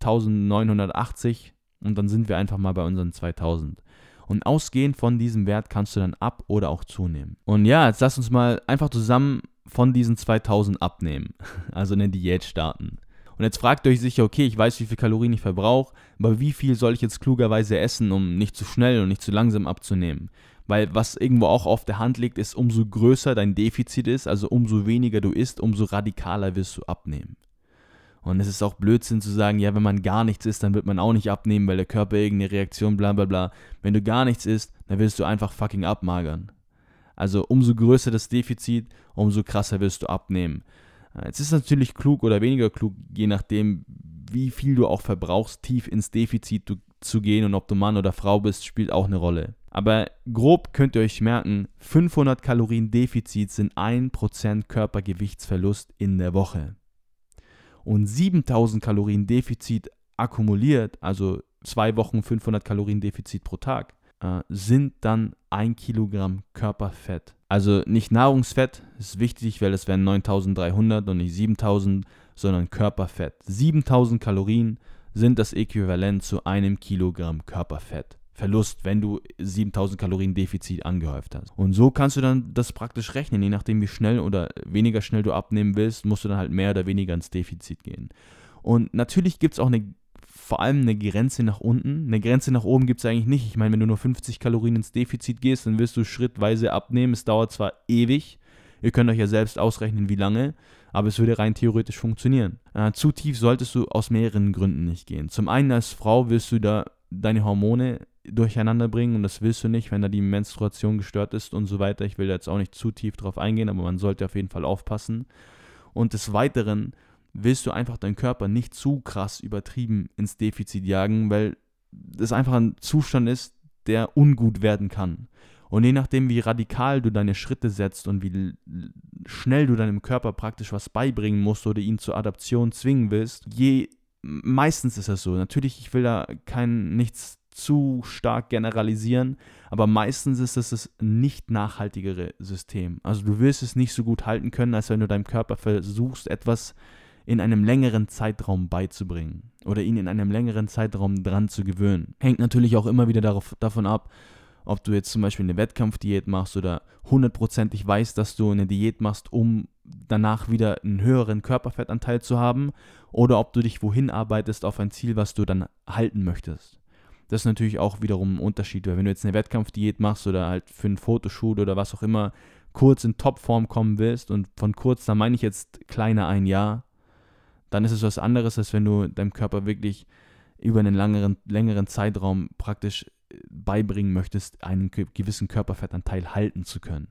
1980 und dann sind wir einfach mal bei unseren 2000. Und ausgehend von diesem Wert kannst du dann ab oder auch zunehmen. Und ja, jetzt lass uns mal einfach zusammen von diesen 2000 abnehmen. Also eine Diät starten. Und jetzt fragt euch sicher, okay, ich weiß, wie viel Kalorien ich verbrauche, aber wie viel soll ich jetzt klugerweise essen, um nicht zu schnell und nicht zu langsam abzunehmen? Weil was irgendwo auch auf der Hand liegt, ist, umso größer dein Defizit ist, also umso weniger du isst, umso radikaler wirst du abnehmen. Und es ist auch Blödsinn zu sagen, ja, wenn man gar nichts isst, dann wird man auch nicht abnehmen, weil der Körper irgendeine Reaktion, bla bla bla. Wenn du gar nichts isst, dann wirst du einfach fucking abmagern. Also umso größer das Defizit, umso krasser wirst du abnehmen. Es ist natürlich klug oder weniger klug, je nachdem, wie viel du auch verbrauchst, tief ins Defizit zu gehen und ob du Mann oder Frau bist, spielt auch eine Rolle. Aber grob könnt ihr euch merken, 500 Kalorien Defizit sind 1% Körpergewichtsverlust in der Woche und 7000 Kalorien Defizit akkumuliert, also zwei Wochen 500 Kalorien Defizit pro Tag, äh, sind dann ein Kilogramm Körperfett. Also nicht Nahrungsfett, ist wichtig, weil es wären 9300 und nicht 7000, sondern Körperfett. 7000 Kalorien sind das Äquivalent zu einem Kilogramm Körperfett. Verlust, wenn du 7000 Kalorien Defizit angehäuft hast. Und so kannst du dann das praktisch rechnen, je nachdem wie schnell oder weniger schnell du abnehmen willst, musst du dann halt mehr oder weniger ins Defizit gehen. Und natürlich gibt es auch eine, vor allem eine Grenze nach unten. Eine Grenze nach oben gibt es eigentlich nicht. Ich meine, wenn du nur 50 Kalorien ins Defizit gehst, dann wirst du schrittweise abnehmen. Es dauert zwar ewig, ihr könnt euch ja selbst ausrechnen, wie lange, aber es würde rein theoretisch funktionieren. Äh, zu tief solltest du aus mehreren Gründen nicht gehen. Zum einen als Frau wirst du da deine Hormone durcheinander bringen und das willst du nicht, wenn da die Menstruation gestört ist und so weiter. Ich will jetzt auch nicht zu tief drauf eingehen, aber man sollte auf jeden Fall aufpassen. Und des Weiteren willst du einfach deinen Körper nicht zu krass übertrieben ins Defizit jagen, weil das einfach ein Zustand ist, der ungut werden kann. Und je nachdem, wie radikal du deine Schritte setzt und wie schnell du deinem Körper praktisch was beibringen musst oder ihn zur Adaption zwingen willst, je meistens ist das so. Natürlich, ich will da kein nichts zu stark generalisieren, aber meistens ist es das nicht nachhaltigere System. Also du wirst es nicht so gut halten können, als wenn du deinem Körper versuchst, etwas in einem längeren Zeitraum beizubringen oder ihn in einem längeren Zeitraum dran zu gewöhnen. Hängt natürlich auch immer wieder darauf, davon ab, ob du jetzt zum Beispiel eine Wettkampfdiät machst oder hundertprozentig weißt, dass du eine Diät machst, um danach wieder einen höheren Körperfettanteil zu haben, oder ob du dich wohin arbeitest auf ein Ziel, was du dann halten möchtest. Das ist natürlich auch wiederum ein Unterschied, weil wenn du jetzt eine Wettkampfdiät machst oder halt für einen Fotoshoot oder was auch immer kurz in Topform kommen willst und von kurz, da meine ich jetzt kleiner ein Jahr, dann ist es was anderes, als wenn du deinem Körper wirklich über einen langeren, längeren Zeitraum praktisch äh, beibringen möchtest, einen gewissen Körperfettanteil halten zu können.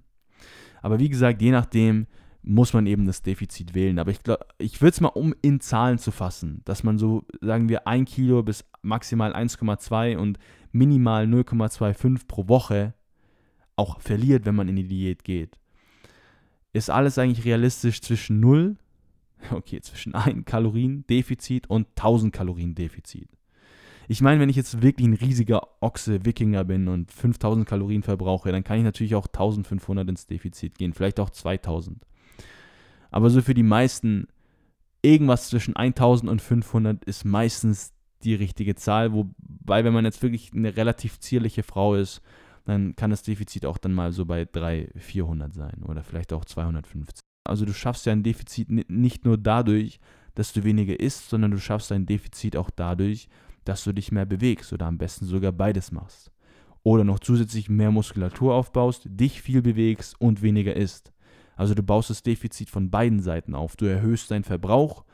Aber wie gesagt, je nachdem, muss man eben das Defizit wählen. Aber ich glaube, ich würde es mal um in Zahlen zu fassen, dass man so, sagen wir, 1 Kilo bis maximal 1,2 und minimal 0,25 pro Woche auch verliert, wenn man in die Diät geht. Ist alles eigentlich realistisch zwischen 0, okay, zwischen 1 Kalorien-Defizit und 1000 Kalorien-Defizit. Ich meine, wenn ich jetzt wirklich ein riesiger Ochse-Wikinger bin und 5000 Kalorien verbrauche, dann kann ich natürlich auch 1500 ins Defizit gehen, vielleicht auch 2000. Aber so für die meisten, irgendwas zwischen 1000 und 500 ist meistens die richtige Zahl. Wobei, wenn man jetzt wirklich eine relativ zierliche Frau ist, dann kann das Defizit auch dann mal so bei 300, 400 sein oder vielleicht auch 250. Also du schaffst ja ein Defizit nicht nur dadurch, dass du weniger isst, sondern du schaffst ein Defizit auch dadurch, dass du dich mehr bewegst oder am besten sogar beides machst. Oder noch zusätzlich mehr Muskulatur aufbaust, dich viel bewegst und weniger isst. Also du baust das Defizit von beiden Seiten auf. Du erhöhst deinen Verbrauch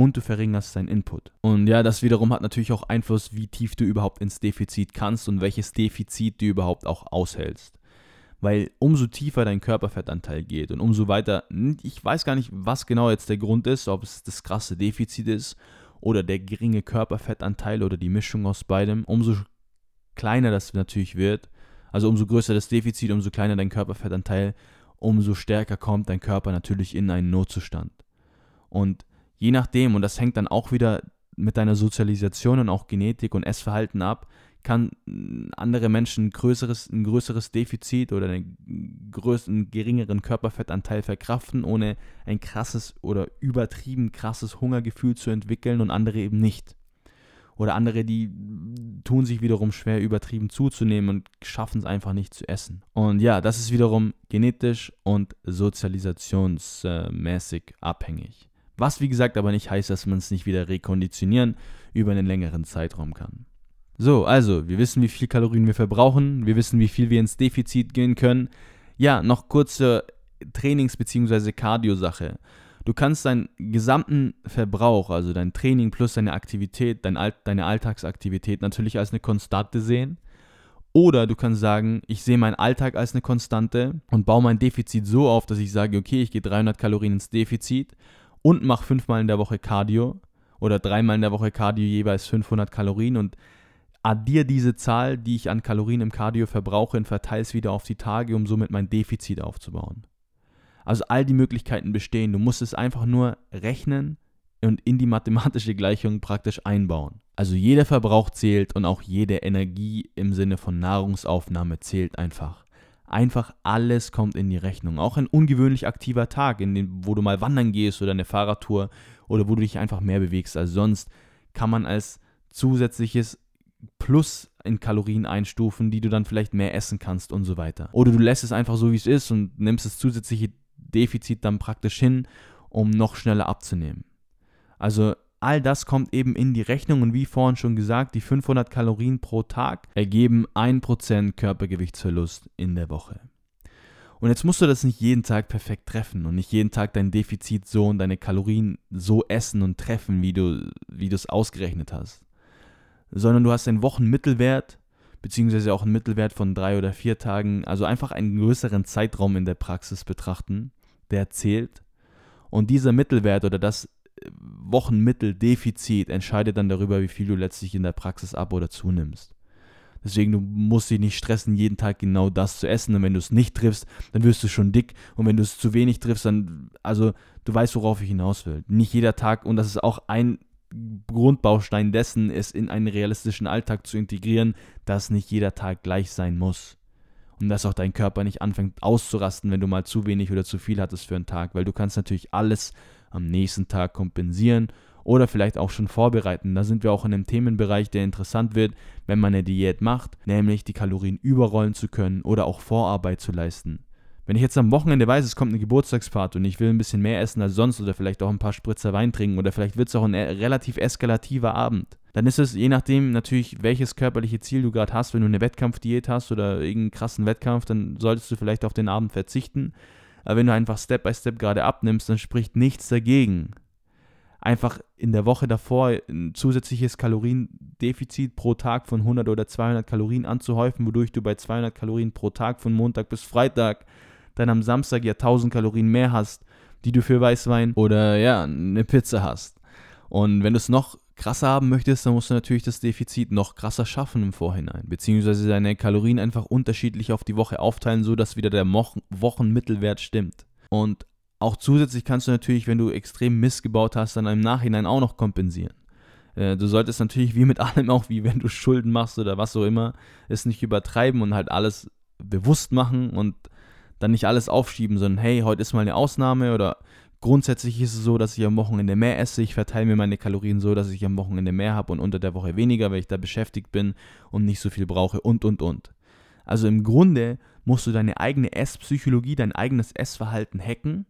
und du verringerst deinen Input. Und ja, das wiederum hat natürlich auch Einfluss, wie tief du überhaupt ins Defizit kannst und welches Defizit du überhaupt auch aushältst. Weil umso tiefer dein Körperfettanteil geht und umso weiter, ich weiß gar nicht, was genau jetzt der Grund ist, ob es das krasse Defizit ist oder der geringe Körperfettanteil oder die Mischung aus beidem, umso kleiner das natürlich wird, also umso größer das Defizit, umso kleiner dein Körperfettanteil, umso stärker kommt dein Körper natürlich in einen Notzustand. Und je nachdem, und das hängt dann auch wieder mit deiner Sozialisation und auch Genetik und Essverhalten ab, kann andere Menschen ein größeres, ein größeres Defizit oder einen, größeren, geringeren Körperfettanteil verkraften, ohne ein krasses oder übertrieben krasses Hungergefühl zu entwickeln und andere eben nicht. Oder andere, die tun sich wiederum schwer, übertrieben zuzunehmen und schaffen es einfach nicht zu essen. Und ja, das ist wiederum genetisch und sozialisationsmäßig abhängig. Was wie gesagt aber nicht heißt, dass man es nicht wieder rekonditionieren über einen längeren Zeitraum kann. So, also, wir wissen, wie viel Kalorien wir verbrauchen, wir wissen, wie viel wir ins Defizit gehen können. Ja, noch kurze Trainings- bzw. Cardio-Sache. Du kannst deinen gesamten Verbrauch, also dein Training plus deine Aktivität, dein All deine Alltagsaktivität natürlich als eine Konstante sehen. Oder du kannst sagen, ich sehe meinen Alltag als eine Konstante und baue mein Defizit so auf, dass ich sage, okay, ich gehe 300 Kalorien ins Defizit und mache fünfmal in der Woche Cardio oder dreimal in der Woche Cardio jeweils 500 Kalorien und addiere diese Zahl, die ich an Kalorien im Cardio verbrauche und verteile es wieder auf die Tage, um somit mein Defizit aufzubauen. Also all die Möglichkeiten bestehen. Du musst es einfach nur rechnen und in die mathematische Gleichung praktisch einbauen. Also jeder Verbrauch zählt und auch jede Energie im Sinne von Nahrungsaufnahme zählt einfach. Einfach alles kommt in die Rechnung. Auch ein ungewöhnlich aktiver Tag, in dem, wo du mal wandern gehst oder eine Fahrradtour oder wo du dich einfach mehr bewegst als sonst, kann man als zusätzliches Plus in Kalorien einstufen, die du dann vielleicht mehr essen kannst und so weiter. Oder du lässt es einfach so, wie es ist und nimmst das zusätzliche Defizit dann praktisch hin, um noch schneller abzunehmen. Also all das kommt eben in die Rechnung und wie vorhin schon gesagt, die 500 Kalorien pro Tag ergeben 1% Körpergewichtsverlust in der Woche. Und jetzt musst du das nicht jeden Tag perfekt treffen und nicht jeden Tag dein Defizit so und deine Kalorien so essen und treffen, wie du wie es ausgerechnet hast. Sondern du hast einen Wochenmittelwert, beziehungsweise auch einen Mittelwert von drei oder vier Tagen, also einfach einen größeren Zeitraum in der Praxis betrachten der zählt. Und dieser Mittelwert oder das Wochenmitteldefizit entscheidet dann darüber, wie viel du letztlich in der Praxis ab- oder zunimmst. Deswegen, du musst dich nicht stressen, jeden Tag genau das zu essen. Und wenn du es nicht triffst, dann wirst du schon dick. Und wenn du es zu wenig triffst, dann, also, du weißt, worauf ich hinaus will. Nicht jeder Tag, und das ist auch ein Grundbaustein dessen, es in einen realistischen Alltag zu integrieren, dass nicht jeder Tag gleich sein muss und dass auch dein Körper nicht anfängt auszurasten, wenn du mal zu wenig oder zu viel hattest für einen Tag, weil du kannst natürlich alles am nächsten Tag kompensieren oder vielleicht auch schon vorbereiten. Da sind wir auch in einem Themenbereich, der interessant wird, wenn man eine Diät macht, nämlich die Kalorien überrollen zu können oder auch Vorarbeit zu leisten. Wenn ich jetzt am Wochenende weiß, es kommt eine Geburtstagsparty und ich will ein bisschen mehr essen als sonst oder vielleicht auch ein paar Spritzer Wein trinken oder vielleicht wird es auch ein e-, relativ eskalativer Abend, dann ist es je nachdem natürlich, welches körperliche Ziel du gerade hast. Wenn du eine Wettkampfdiät hast oder irgendeinen krassen Wettkampf, dann solltest du vielleicht auf den Abend verzichten. Aber wenn du einfach Step by Step gerade abnimmst, dann spricht nichts dagegen. Einfach in der Woche davor ein zusätzliches Kaloriendefizit pro Tag von 100 oder 200 Kalorien anzuhäufen, wodurch du bei 200 Kalorien pro Tag von Montag bis Freitag dann am Samstag ja 1000 Kalorien mehr hast, die du für Weißwein oder ja, eine Pizza hast. Und wenn du es noch krasser haben möchtest, dann musst du natürlich das Defizit noch krasser schaffen im Vorhinein, beziehungsweise deine Kalorien einfach unterschiedlich auf die Woche aufteilen, sodass wieder der Wochenmittelwert stimmt. Und auch zusätzlich kannst du natürlich, wenn du extrem Mist gebaut hast, dann im Nachhinein auch noch kompensieren. Äh, du solltest natürlich wie mit allem auch, wie wenn du Schulden machst oder was auch immer, es nicht übertreiben und halt alles bewusst machen und dann nicht alles aufschieben, sondern hey, heute ist mal eine Ausnahme oder Grundsätzlich ist es so, dass ich am Wochenende mehr esse. Ich verteile mir meine Kalorien so, dass ich am Wochenende mehr habe und unter der Woche weniger, weil ich da beschäftigt bin und nicht so viel brauche und, und, und. Also im Grunde musst du deine eigene Esspsychologie, dein eigenes Essverhalten hacken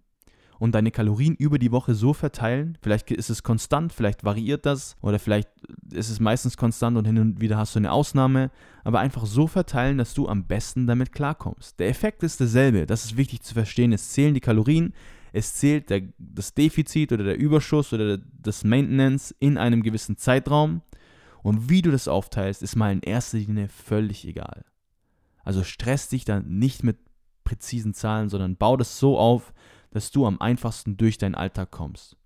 und deine Kalorien über die Woche so verteilen. Vielleicht ist es konstant, vielleicht variiert das oder vielleicht ist es meistens konstant und hin und wieder hast du eine Ausnahme, aber einfach so verteilen, dass du am besten damit klarkommst. Der Effekt ist derselbe, das ist wichtig zu verstehen. Es zählen die Kalorien, es zählt der, das Defizit oder der Überschuss oder das Maintenance in einem gewissen Zeitraum. Und wie du das aufteilst, ist mal in erster Linie völlig egal. Also stress dich dann nicht mit präzisen Zahlen, sondern bau das so auf, dass du am einfachsten durch deinen Alltag kommst.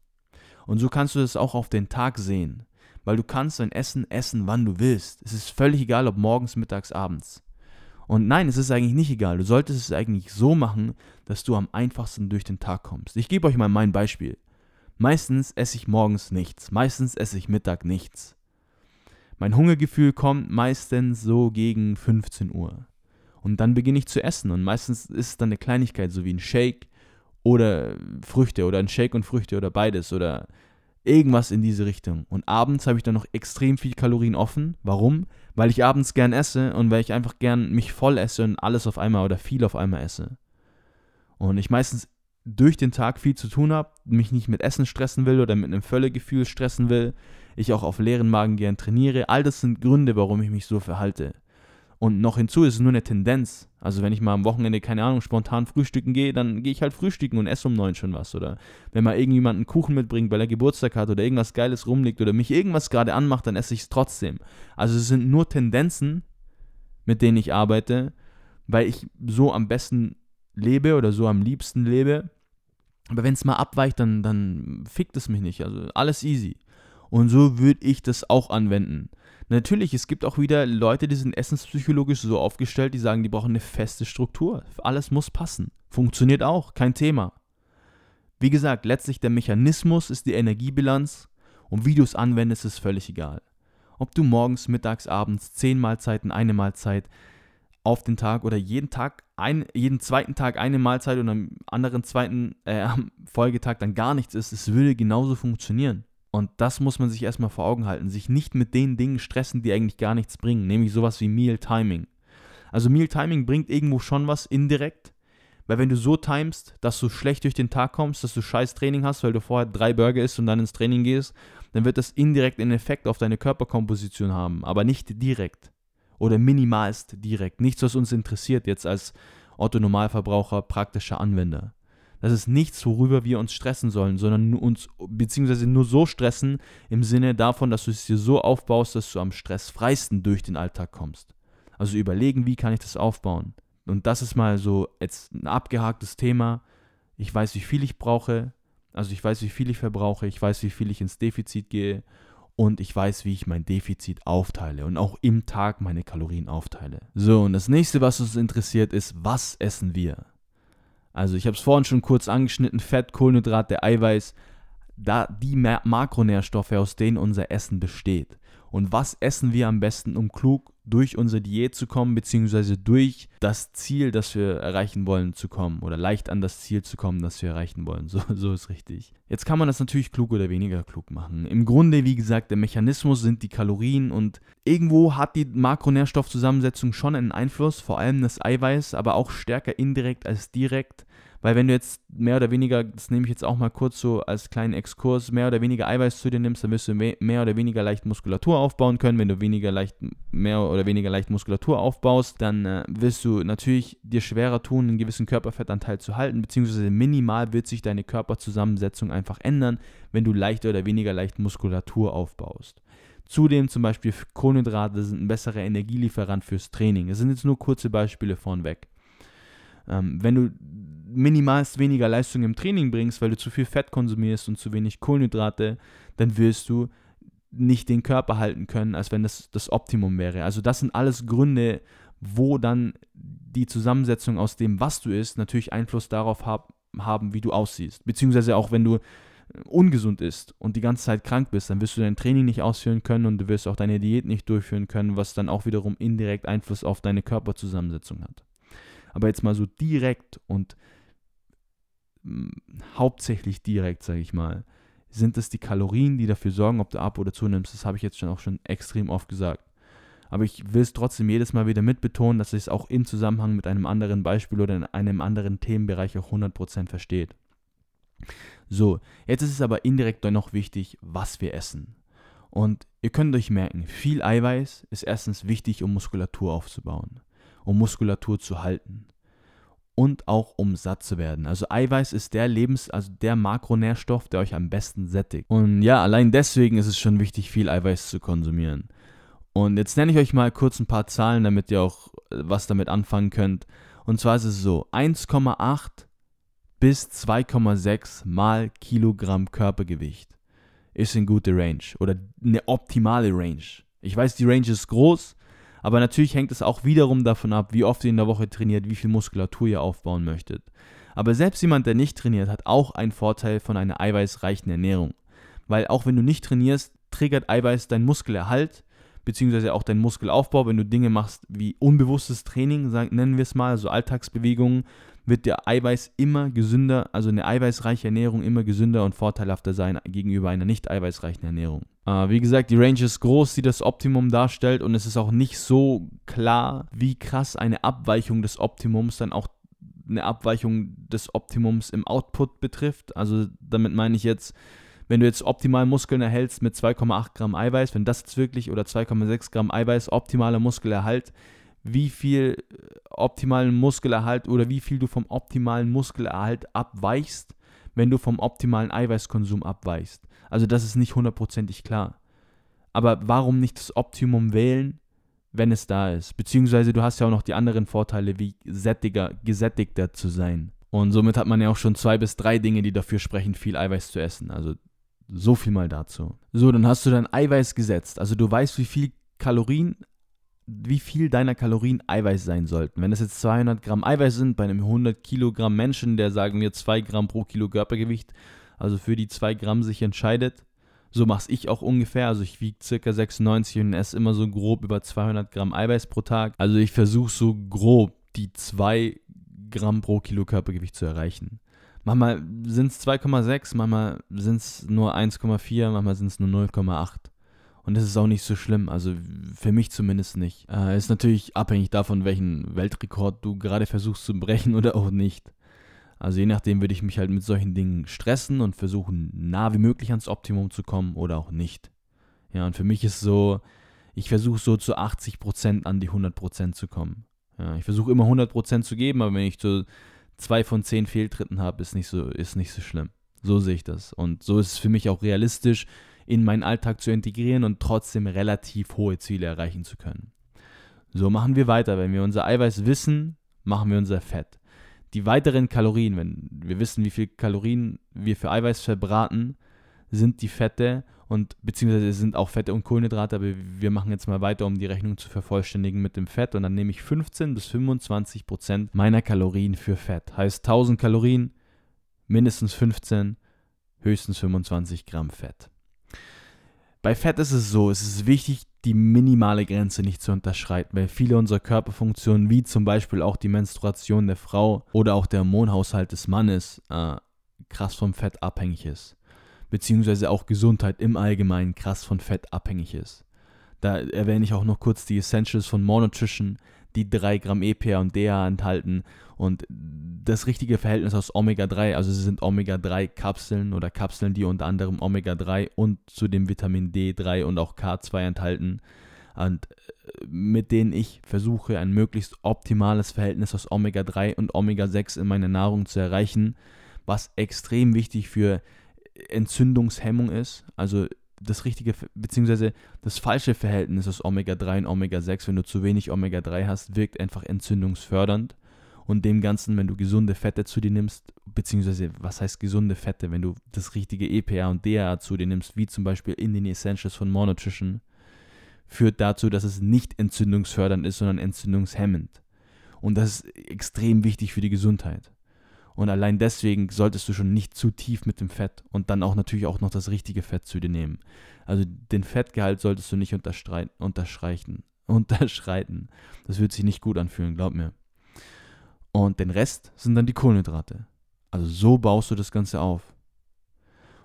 Und so kannst du das auch auf den Tag sehen, weil du kannst dein Essen essen, wann du willst. Es ist völlig egal, ob morgens, mittags, abends. Und nein, es ist eigentlich nicht egal. Du solltest es eigentlich so machen, dass du am einfachsten durch den Tag kommst. Ich gebe euch mal mein Beispiel. Meistens esse ich morgens nichts, meistens esse ich Mittag nichts. Mein Hungergefühl kommt meistens so gegen 15 Uhr. Und dann beginne ich zu essen und meistens ist es dann eine Kleinigkeit, so wie ein Shake oder Früchte oder ein Shake und Früchte oder beides oder irgendwas in diese Richtung. Und abends habe ich dann noch extrem viel Kalorien offen. Warum? Weil ich abends gern esse und weil ich einfach gern mich voll esse und alles auf einmal oder viel auf einmal esse. Und ich meistens durch den Tag viel zu tun habe, mich nicht mit Essen stressen will oder mit einem Völlegefühl stressen will, ich auch auf leeren Magen gern trainiere. All das sind Gründe, warum ich mich so verhalte. Und noch hinzu ist es nur eine Tendenz. Also wenn ich mal am Wochenende, keine Ahnung, spontan frühstücken gehe, dann gehe ich halt frühstücken und esse um neun schon was. Oder wenn mal irgendjemand einen Kuchen mitbringt, weil er Geburtstag hat oder irgendwas Geiles rumliegt oder mich irgendwas gerade anmacht, dann esse ich es trotzdem. Also es sind nur Tendenzen, mit denen ich arbeite, weil ich so am besten lebe oder so am liebsten lebe. Aber wenn es mal abweicht, dann, dann fickt es mich nicht. Also alles easy. Und so würde ich das auch anwenden. Natürlich, es gibt auch wieder Leute, die sind essenspsychologisch so aufgestellt, die sagen, die brauchen eine feste Struktur. Alles muss passen. Funktioniert auch, kein Thema. Wie gesagt, letztlich der Mechanismus ist die Energiebilanz und wie du es anwendest, ist völlig egal. Ob du morgens, mittags, abends zehn Mahlzeiten, eine Mahlzeit, auf den Tag oder jeden Tag, ein, jeden zweiten Tag eine Mahlzeit und am anderen zweiten äh, Folgetag dann gar nichts ist, es würde genauso funktionieren. Und das muss man sich erstmal vor Augen halten. Sich nicht mit den Dingen stressen, die eigentlich gar nichts bringen, nämlich sowas wie Meal Timing. Also Meal Timing bringt irgendwo schon was indirekt, weil wenn du so timest, dass du schlecht durch den Tag kommst, dass du scheiß Training hast, weil du vorher drei Burger isst und dann ins Training gehst, dann wird das indirekt einen Effekt auf deine Körperkomposition haben, aber nicht direkt oder minimalst direkt. Nichts, was uns interessiert jetzt als Otto Normalverbraucher, praktischer Anwender. Das ist nichts, worüber wir uns stressen sollen, sondern uns, beziehungsweise nur so stressen im Sinne davon, dass du es dir so aufbaust, dass du am stressfreisten durch den Alltag kommst. Also überlegen, wie kann ich das aufbauen. Und das ist mal so jetzt ein abgehaktes Thema. Ich weiß, wie viel ich brauche. Also ich weiß, wie viel ich verbrauche. Ich weiß, wie viel ich ins Defizit gehe und ich weiß, wie ich mein Defizit aufteile und auch im Tag meine Kalorien aufteile. So, und das nächste, was uns interessiert, ist, was essen wir? Also, ich habe es vorhin schon kurz angeschnitten: Fett, Kohlenhydrate, Eiweiß, da die Makronährstoffe, aus denen unser Essen besteht. Und was essen wir am besten, um klug durch unsere Diät zu kommen, beziehungsweise durch das Ziel, das wir erreichen wollen, zu kommen oder leicht an das Ziel zu kommen, das wir erreichen wollen. So, so ist richtig. Jetzt kann man das natürlich klug oder weniger klug machen. Im Grunde, wie gesagt, der Mechanismus sind die Kalorien und irgendwo hat die Makronährstoffzusammensetzung schon einen Einfluss, vor allem das Eiweiß, aber auch stärker indirekt als direkt. Weil wenn du jetzt mehr oder weniger, das nehme ich jetzt auch mal kurz so als kleinen Exkurs, mehr oder weniger Eiweiß zu dir nimmst, dann wirst du mehr oder weniger leicht Muskulatur aufbauen können. Wenn du weniger leicht, mehr oder weniger leicht Muskulatur aufbaust, dann äh, wirst du natürlich dir schwerer tun, einen gewissen Körperfettanteil zu halten, beziehungsweise minimal wird sich deine Körperzusammensetzung einfach ändern, wenn du leicht oder weniger leicht Muskulatur aufbaust. Zudem zum Beispiel Kohlenhydrate sind ein besserer Energielieferant fürs Training. Das sind jetzt nur kurze Beispiele vornweg. Ähm, wenn du minimalst weniger Leistung im Training bringst, weil du zu viel Fett konsumierst und zu wenig Kohlenhydrate, dann wirst du nicht den Körper halten können, als wenn das das Optimum wäre. Also das sind alles Gründe, wo dann die Zusammensetzung aus dem, was du isst, natürlich Einfluss darauf hab, haben, wie du aussiehst. Beziehungsweise auch wenn du ungesund isst und die ganze Zeit krank bist, dann wirst du dein Training nicht ausführen können und du wirst auch deine Diät nicht durchführen können, was dann auch wiederum indirekt Einfluss auf deine Körperzusammensetzung hat. Aber jetzt mal so direkt und hauptsächlich direkt, sage ich mal, sind es die Kalorien, die dafür sorgen, ob du ab oder zunimmst. Das habe ich jetzt schon auch schon extrem oft gesagt. Aber ich will es trotzdem jedes Mal wieder mitbetonen, dass es auch im Zusammenhang mit einem anderen Beispiel oder in einem anderen Themenbereich auch 100% versteht. So, jetzt ist es aber indirekt noch wichtig, was wir essen. Und ihr könnt euch merken, viel Eiweiß ist erstens wichtig, um Muskulatur aufzubauen um Muskulatur zu halten und auch um satt zu werden. Also Eiweiß ist der Lebens, also der Makronährstoff, der euch am besten sättigt. Und ja, allein deswegen ist es schon wichtig, viel Eiweiß zu konsumieren. Und jetzt nenne ich euch mal kurz ein paar Zahlen, damit ihr auch äh, was damit anfangen könnt. Und zwar ist es so: 1,8 bis 2,6 mal Kilogramm Körpergewicht ist eine gute Range oder eine optimale Range. Ich weiß, die Range ist groß, aber natürlich hängt es auch wiederum davon ab, wie oft ihr in der Woche trainiert, wie viel Muskulatur ihr aufbauen möchtet. Aber selbst jemand, der nicht trainiert, hat auch einen Vorteil von einer eiweißreichen Ernährung. Weil auch wenn du nicht trainierst, triggert Eiweiß deinen Muskelerhalt, beziehungsweise auch deinen Muskelaufbau. Wenn du Dinge machst wie unbewusstes Training, nennen wir es mal, also Alltagsbewegungen, wird der Eiweiß immer gesünder, also eine eiweißreiche Ernährung immer gesünder und vorteilhafter sein gegenüber einer nicht eiweißreichen Ernährung. Äh, wie gesagt, die Range ist groß, die das Optimum darstellt und es ist auch nicht so klar, wie krass eine Abweichung des Optimums dann auch eine Abweichung des Optimums im Output betrifft. Also damit meine ich jetzt, wenn du jetzt optimal Muskeln erhältst mit 2,8 Gramm Eiweiß, wenn das jetzt wirklich oder 2,6 Gramm Eiweiß optimaler Muskelerhalt wie viel äh, optimalen Muskelerhalt oder wie viel du vom optimalen Muskelerhalt abweichst, wenn du vom optimalen Eiweißkonsum abweichst. Also das ist nicht hundertprozentig klar. Aber warum nicht das Optimum wählen, wenn es da ist? Beziehungsweise du hast ja auch noch die anderen Vorteile, wie sättiger, gesättigter zu sein. Und somit hat man ja auch schon zwei bis drei Dinge, die dafür sprechen, viel Eiweiß zu essen. Also so viel mal dazu. So, dann hast du dein Eiweiß gesetzt. Also du weißt, wie viel Kalorien wie viel deiner Kalorien Eiweiß sein sollten. Wenn es jetzt 200 Gramm Eiweiß sind bei einem 100 Kilogramm Menschen, der sagen wir 2 Gramm pro Kilo Körpergewicht, also für die 2 Gramm sich entscheidet, so mache ich auch ungefähr. Also ich wiege circa 96 und esse immer so grob über 200 Gramm Eiweiß pro Tag. Also ich versuche so grob die 2 Gramm pro Kilo Körpergewicht zu erreichen. Manchmal sind es 2,6, manchmal sind es nur 1,4, manchmal sind es nur 0,8. Und das ist auch nicht so schlimm, also für mich zumindest nicht. Äh, ist natürlich abhängig davon, welchen Weltrekord du gerade versuchst zu brechen oder auch nicht. Also je nachdem würde ich mich halt mit solchen Dingen stressen und versuchen, nah wie möglich ans Optimum zu kommen oder auch nicht. Ja, und für mich ist so, ich versuche so zu 80% an die 100% zu kommen. Ja, ich versuche immer 100% zu geben, aber wenn ich so zwei von zehn Fehltritten habe, ist so, ist nicht so schlimm. So sehe ich das. Und so ist es für mich auch realistisch, in meinen Alltag zu integrieren und trotzdem relativ hohe Ziele erreichen zu können. So machen wir weiter. Wenn wir unser Eiweiß wissen, machen wir unser Fett. Die weiteren Kalorien, wenn wir wissen, wie viel Kalorien wir für Eiweiß verbraten, sind die Fette und beziehungsweise sind auch Fette und Kohlenhydrate, aber wir machen jetzt mal weiter, um die Rechnung zu vervollständigen mit dem Fett und dann nehme ich 15 bis 25 Prozent meiner Kalorien für Fett. Heißt 1000 Kalorien, mindestens 15, höchstens 25 Gramm Fett. Bei Fett ist es so, es ist wichtig, die minimale Grenze nicht zu unterschreiten, weil viele unserer Körperfunktionen, wie zum Beispiel auch die Menstruation der Frau oder auch der Hormonhaushalt des Mannes, äh, krass vom Fett abhängig ist. Beziehungsweise auch Gesundheit im Allgemeinen krass von Fett abhängig ist. Da erwähne ich auch noch kurz die Essentials von More Nutrition, die 3 Gramm EPA und DHA enthalten und das richtige Verhältnis aus Omega-3, also sie sind Omega-3-Kapseln oder Kapseln, die unter anderem Omega-3 und zu dem Vitamin D3 und auch K2 enthalten und äh, mit denen ich versuche, ein möglichst optimales Verhältnis aus Omega-3 und Omega-6 in meiner Nahrung zu erreichen, was extrem wichtig für Entzündungshemmung ist. Also das richtige bzw. das falsche Verhältnis aus Omega-3 und Omega-6, wenn du zu wenig Omega-3 hast, wirkt einfach entzündungsfördernd. Und dem Ganzen, wenn du gesunde Fette zu dir nimmst, beziehungsweise was heißt gesunde Fette, wenn du das richtige EPA und DHA zu dir nimmst, wie zum Beispiel in den Essentials von More Nutrition, führt dazu, dass es nicht entzündungsfördernd ist, sondern entzündungshemmend. Und das ist extrem wichtig für die Gesundheit. Und allein deswegen solltest du schon nicht zu tief mit dem Fett und dann auch natürlich auch noch das richtige Fett zu dir nehmen. Also den Fettgehalt solltest du nicht unterschreiten. unterschreiten. Das wird sich nicht gut anfühlen, glaub mir. Und den Rest sind dann die Kohlenhydrate. Also so baust du das Ganze auf.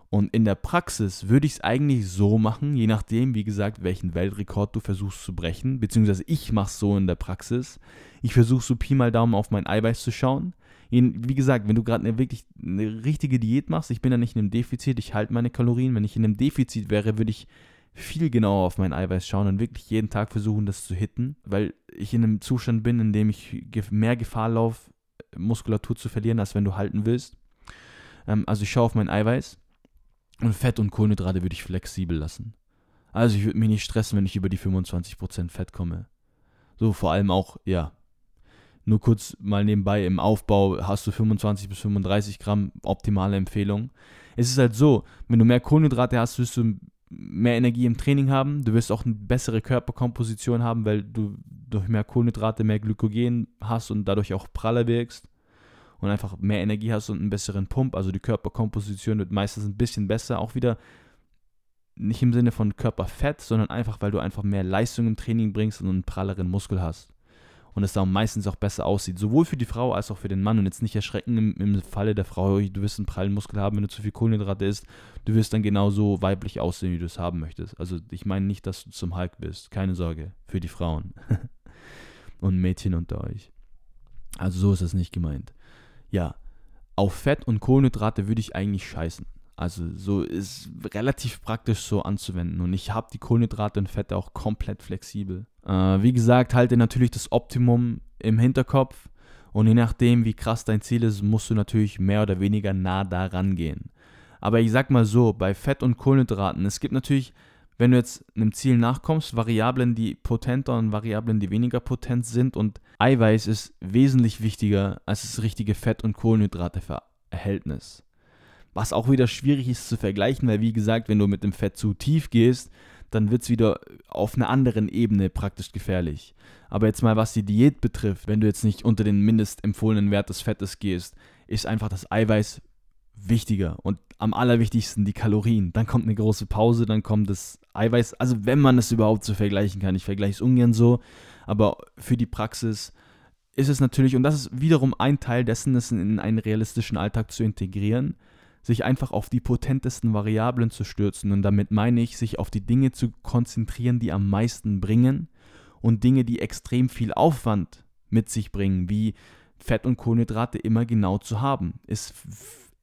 Und in der Praxis würde ich es eigentlich so machen, je nachdem, wie gesagt, welchen Weltrekord du versuchst zu brechen, beziehungsweise ich mache es so in der Praxis. Ich versuche so Pi mal Daumen auf mein Eiweiß zu schauen. Wie gesagt, wenn du gerade eine wirklich eine richtige Diät machst, ich bin ja nicht in einem Defizit, ich halte meine Kalorien. Wenn ich in einem Defizit wäre, würde ich viel genauer auf mein Eiweiß schauen und wirklich jeden Tag versuchen, das zu hitten, weil ich in einem Zustand bin, in dem ich mehr Gefahr laufe, Muskulatur zu verlieren, als wenn du halten willst. Ähm, also ich schaue auf mein Eiweiß und Fett und Kohlenhydrate würde ich flexibel lassen. Also ich würde mich nicht stressen, wenn ich über die 25% Fett komme. So vor allem auch, ja, nur kurz mal nebenbei, im Aufbau hast du 25 bis 35 Gramm, optimale Empfehlung. Es ist halt so, wenn du mehr Kohlenhydrate hast, wirst du mehr Energie im Training haben, du wirst auch eine bessere Körperkomposition haben, weil du durch mehr Kohlenhydrate mehr Glykogen hast und dadurch auch praller wirkst und einfach mehr Energie hast und einen besseren Pump. Also die Körperkomposition wird meistens ein bisschen besser. Auch wieder nicht im Sinne von Körperfett, sondern einfach, weil du einfach mehr Leistung im Training bringst und einen pralleren Muskel hast. Und es da meistens auch besser aussieht. Sowohl für die Frau als auch für den Mann. Und jetzt nicht erschrecken im, im Falle der Frau, du wirst einen prallen Muskel haben, wenn du zu viel Kohlenhydrate isst. Du wirst dann genauso weiblich aussehen, wie du es haben möchtest. Also ich meine nicht, dass du zum Hulk bist. Keine Sorge. Für die Frauen. und Mädchen unter euch. Also so ist es nicht gemeint ja, auf Fett und Kohlenhydrate würde ich eigentlich scheißen. Also so ist relativ praktisch so anzuwenden. Und ich habe die Kohlenhydrate und Fette auch komplett flexibel. Äh, wie gesagt, halte natürlich das Optimum im Hinterkopf. Und je nachdem, wie krass dein Ziel ist, musst du natürlich mehr oder weniger nah daran gehen. Aber ich sag mal so, bei Fett und Kohlenhydraten, es gibt natürlich wenn du jetzt einem Ziel nachkommst, Variablen, die potenter und Variablen, die weniger potent sind und Eiweiß ist wesentlich wichtiger als das richtige Fett- und Kohlenhydrate-Verhältnis. Was auch wieder schwierig ist zu vergleichen, weil wie gesagt, wenn du mit dem Fett zu tief gehst, dann wird es wieder auf einer anderen Ebene praktisch gefährlich. Aber jetzt mal was die Diät betrifft, wenn du jetzt nicht unter den mindestempfohlenen Wert des Fettes gehst, ist einfach das Eiweiß wichtiger und am allerwichtigsten die Kalorien. Dann kommt eine große Pause, dann kommt das Eiweiß. Also wenn man es überhaupt so vergleichen kann. Ich vergleiche es ungern so, aber für die Praxis ist es natürlich, und das ist wiederum ein Teil dessen, es in einen realistischen Alltag zu integrieren, sich einfach auf die potentesten Variablen zu stürzen. Und damit meine ich, sich auf die Dinge zu konzentrieren, die am meisten bringen und Dinge, die extrem viel Aufwand mit sich bringen, wie Fett und Kohlenhydrate immer genau zu haben. Ist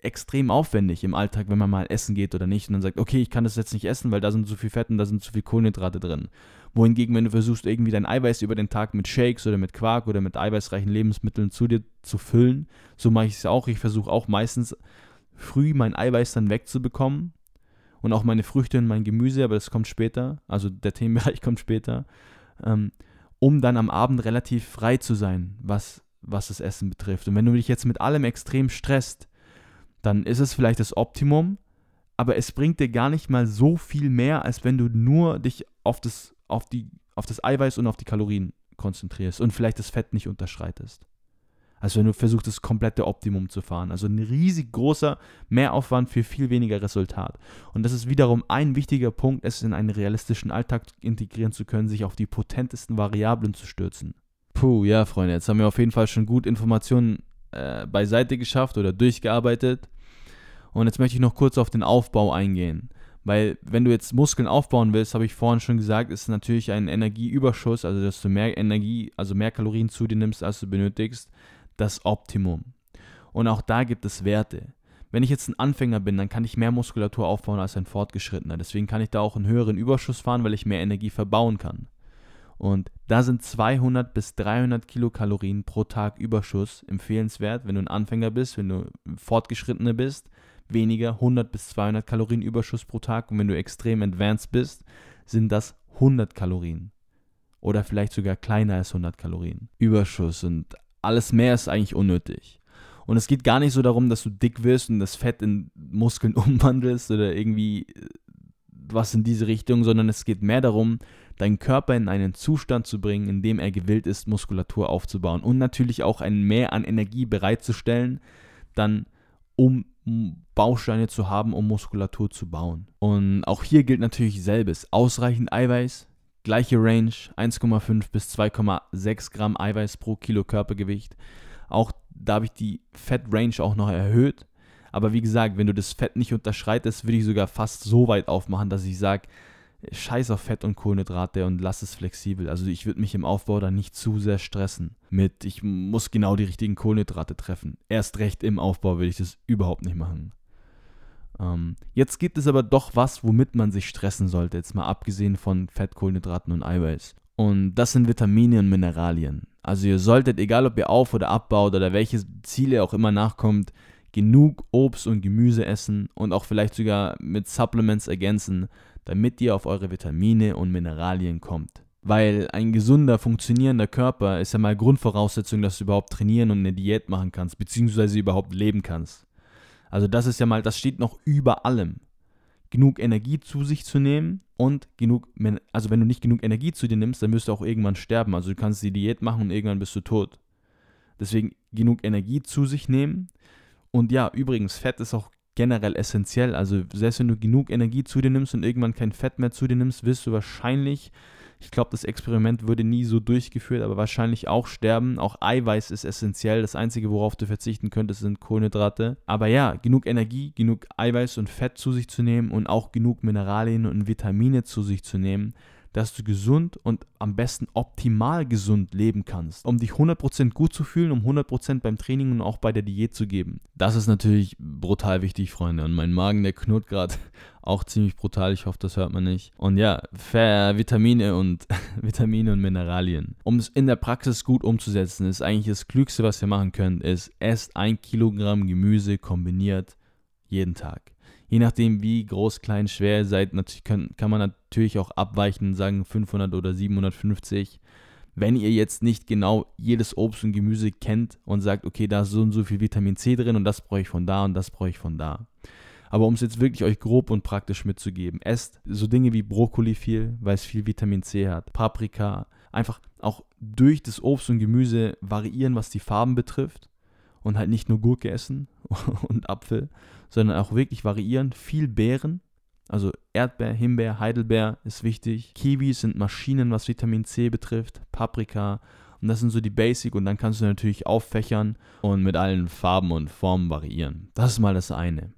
extrem aufwendig im Alltag, wenn man mal essen geht oder nicht und dann sagt, okay, ich kann das jetzt nicht essen, weil da sind zu viel Fett und da sind zu viel Kohlenhydrate drin. Wohingegen, wenn du versuchst, irgendwie dein Eiweiß über den Tag mit Shakes oder mit Quark oder mit eiweißreichen Lebensmitteln zu dir zu füllen, so mache ich es auch. Ich versuche auch meistens früh mein Eiweiß dann wegzubekommen und auch meine Früchte und mein Gemüse, aber das kommt später, also der Themenbereich kommt später, ähm, um dann am Abend relativ frei zu sein, was, was das Essen betrifft. Und wenn du dich jetzt mit allem extrem stresst, dann ist es vielleicht das Optimum, aber es bringt dir gar nicht mal so viel mehr, als wenn du nur dich auf das, auf die, auf das Eiweiß und auf die Kalorien konzentrierst und vielleicht das Fett nicht unterschreitest. Also wenn du versuchst, das komplette Optimum zu fahren. Also ein riesig großer Mehraufwand für viel weniger Resultat. Und das ist wiederum ein wichtiger Punkt, es in einen realistischen Alltag integrieren zu können, sich auf die potentesten Variablen zu stürzen. Puh, ja, Freunde, jetzt haben wir auf jeden Fall schon gut Informationen äh, beiseite geschafft oder durchgearbeitet. Und jetzt möchte ich noch kurz auf den Aufbau eingehen. Weil wenn du jetzt Muskeln aufbauen willst, habe ich vorhin schon gesagt, ist natürlich ein Energieüberschuss, also dass du mehr Energie, also mehr Kalorien zu dir nimmst, als du benötigst, das Optimum. Und auch da gibt es Werte. Wenn ich jetzt ein Anfänger bin, dann kann ich mehr Muskulatur aufbauen als ein Fortgeschrittener. Deswegen kann ich da auch einen höheren Überschuss fahren, weil ich mehr Energie verbauen kann. Und da sind 200 bis 300 Kilokalorien pro Tag Überschuss empfehlenswert, wenn du ein Anfänger bist, wenn du Fortgeschrittener bist, weniger 100 bis 200 Kalorien Überschuss pro Tag und wenn du extrem advanced bist, sind das 100 Kalorien oder vielleicht sogar kleiner als 100 Kalorien Überschuss und alles mehr ist eigentlich unnötig. Und es geht gar nicht so darum, dass du dick wirst und das Fett in Muskeln umwandelst oder irgendwie äh, was in diese Richtung, sondern es geht mehr darum, deinen Körper in einen Zustand zu bringen, in dem er gewillt ist, Muskulatur aufzubauen und natürlich auch ein Mehr an Energie bereitzustellen, dann um Bausteine zu haben, um Muskulatur zu bauen. Und auch hier gilt natürlich selbes. Ausreichend Eiweiß, gleiche Range, 1,5 bis 2,6 Gramm Eiweiß pro Kilo Körpergewicht. Auch da habe ich die Fettrange auch noch erhöht. Aber wie gesagt, wenn du das Fett nicht unterschreitest, würde ich sogar fast so weit aufmachen, dass ich sage, scheiß auf Fett und Kohlenhydrate und lass es flexibel. Also ich würde mich im Aufbau da nicht zu sehr stressen mit, ich muss genau die richtigen Kohlenhydrate treffen. Erst recht im Aufbau will ich das überhaupt nicht machen. Ähm, jetzt gibt es aber doch was, womit man sich stressen sollte, jetzt mal abgesehen von Fett, Kohlenhydraten und Eiweiß. Und das sind Vitamine und Mineralien. Also ihr solltet, egal ob ihr auf- oder abbaut oder welche Ziele auch immer nachkommt, genug Obst und Gemüse essen und auch vielleicht sogar mit Supplements ergänzen, damit ihr auf eure Vitamine und Mineralien kommt. Weil ein gesunder, funktionierender Körper ist ja mal Grundvoraussetzung, dass du überhaupt trainieren und eine Diät machen kannst, beziehungsweise überhaupt leben kannst. Also das ist ja mal, das steht noch über allem. Genug Energie zu sich zu nehmen und genug, also wenn du nicht genug Energie zu dir nimmst, dann wirst du auch irgendwann sterben. Also du kannst die Diät machen und irgendwann bist du tot. Deswegen genug Energie zu sich nehmen. Und ja, übrigens, Fett ist auch generell essentiell. Also selbst wenn du genug Energie zu dir nimmst und irgendwann kein Fett mehr zu dir nimmst, wirst du wahrscheinlich ich glaube, das Experiment würde nie so durchgeführt, aber wahrscheinlich auch sterben. Auch Eiweiß ist essentiell. Das Einzige, worauf du verzichten könntest, sind Kohlenhydrate. Aber ja, genug Energie, genug Eiweiß und Fett zu sich zu nehmen und auch genug Mineralien und Vitamine zu sich zu nehmen, dass du gesund und am besten optimal gesund leben kannst, um dich 100% gut zu fühlen, um 100% beim Training und auch bei der Diät zu geben. Das ist natürlich brutal wichtig, Freunde. Und mein Magen, der knurrt gerade auch ziemlich brutal. Ich hoffe, das hört man nicht. Und ja, Vitamine und Vitamine und Mineralien. Um es in der Praxis gut umzusetzen, ist eigentlich das Klügste, was ihr machen könnt, ist esst ein Kilogramm Gemüse kombiniert jeden Tag je nachdem, wie groß, klein, schwer ihr seid, natürlich kann, kann man natürlich auch abweichen sagen 500 oder 750. Wenn ihr jetzt nicht genau jedes Obst und Gemüse kennt und sagt, okay, da ist so und so viel Vitamin C drin und das brauche ich von da und das brauche ich von da. Aber um es jetzt wirklich euch grob und praktisch mitzugeben, esst so Dinge wie Brokkoli viel, weil es viel Vitamin C hat, Paprika, einfach auch durch das Obst und Gemüse variieren, was die Farben betrifft und halt nicht nur Gurke essen und Apfel, sondern auch wirklich variieren. Viel Beeren, also Erdbeer, Himbeer, Heidelbeer ist wichtig. Kiwis sind Maschinen, was Vitamin C betrifft. Paprika. Und das sind so die Basic. Und dann kannst du natürlich auffächern und mit allen Farben und Formen variieren. Das ist mal das eine.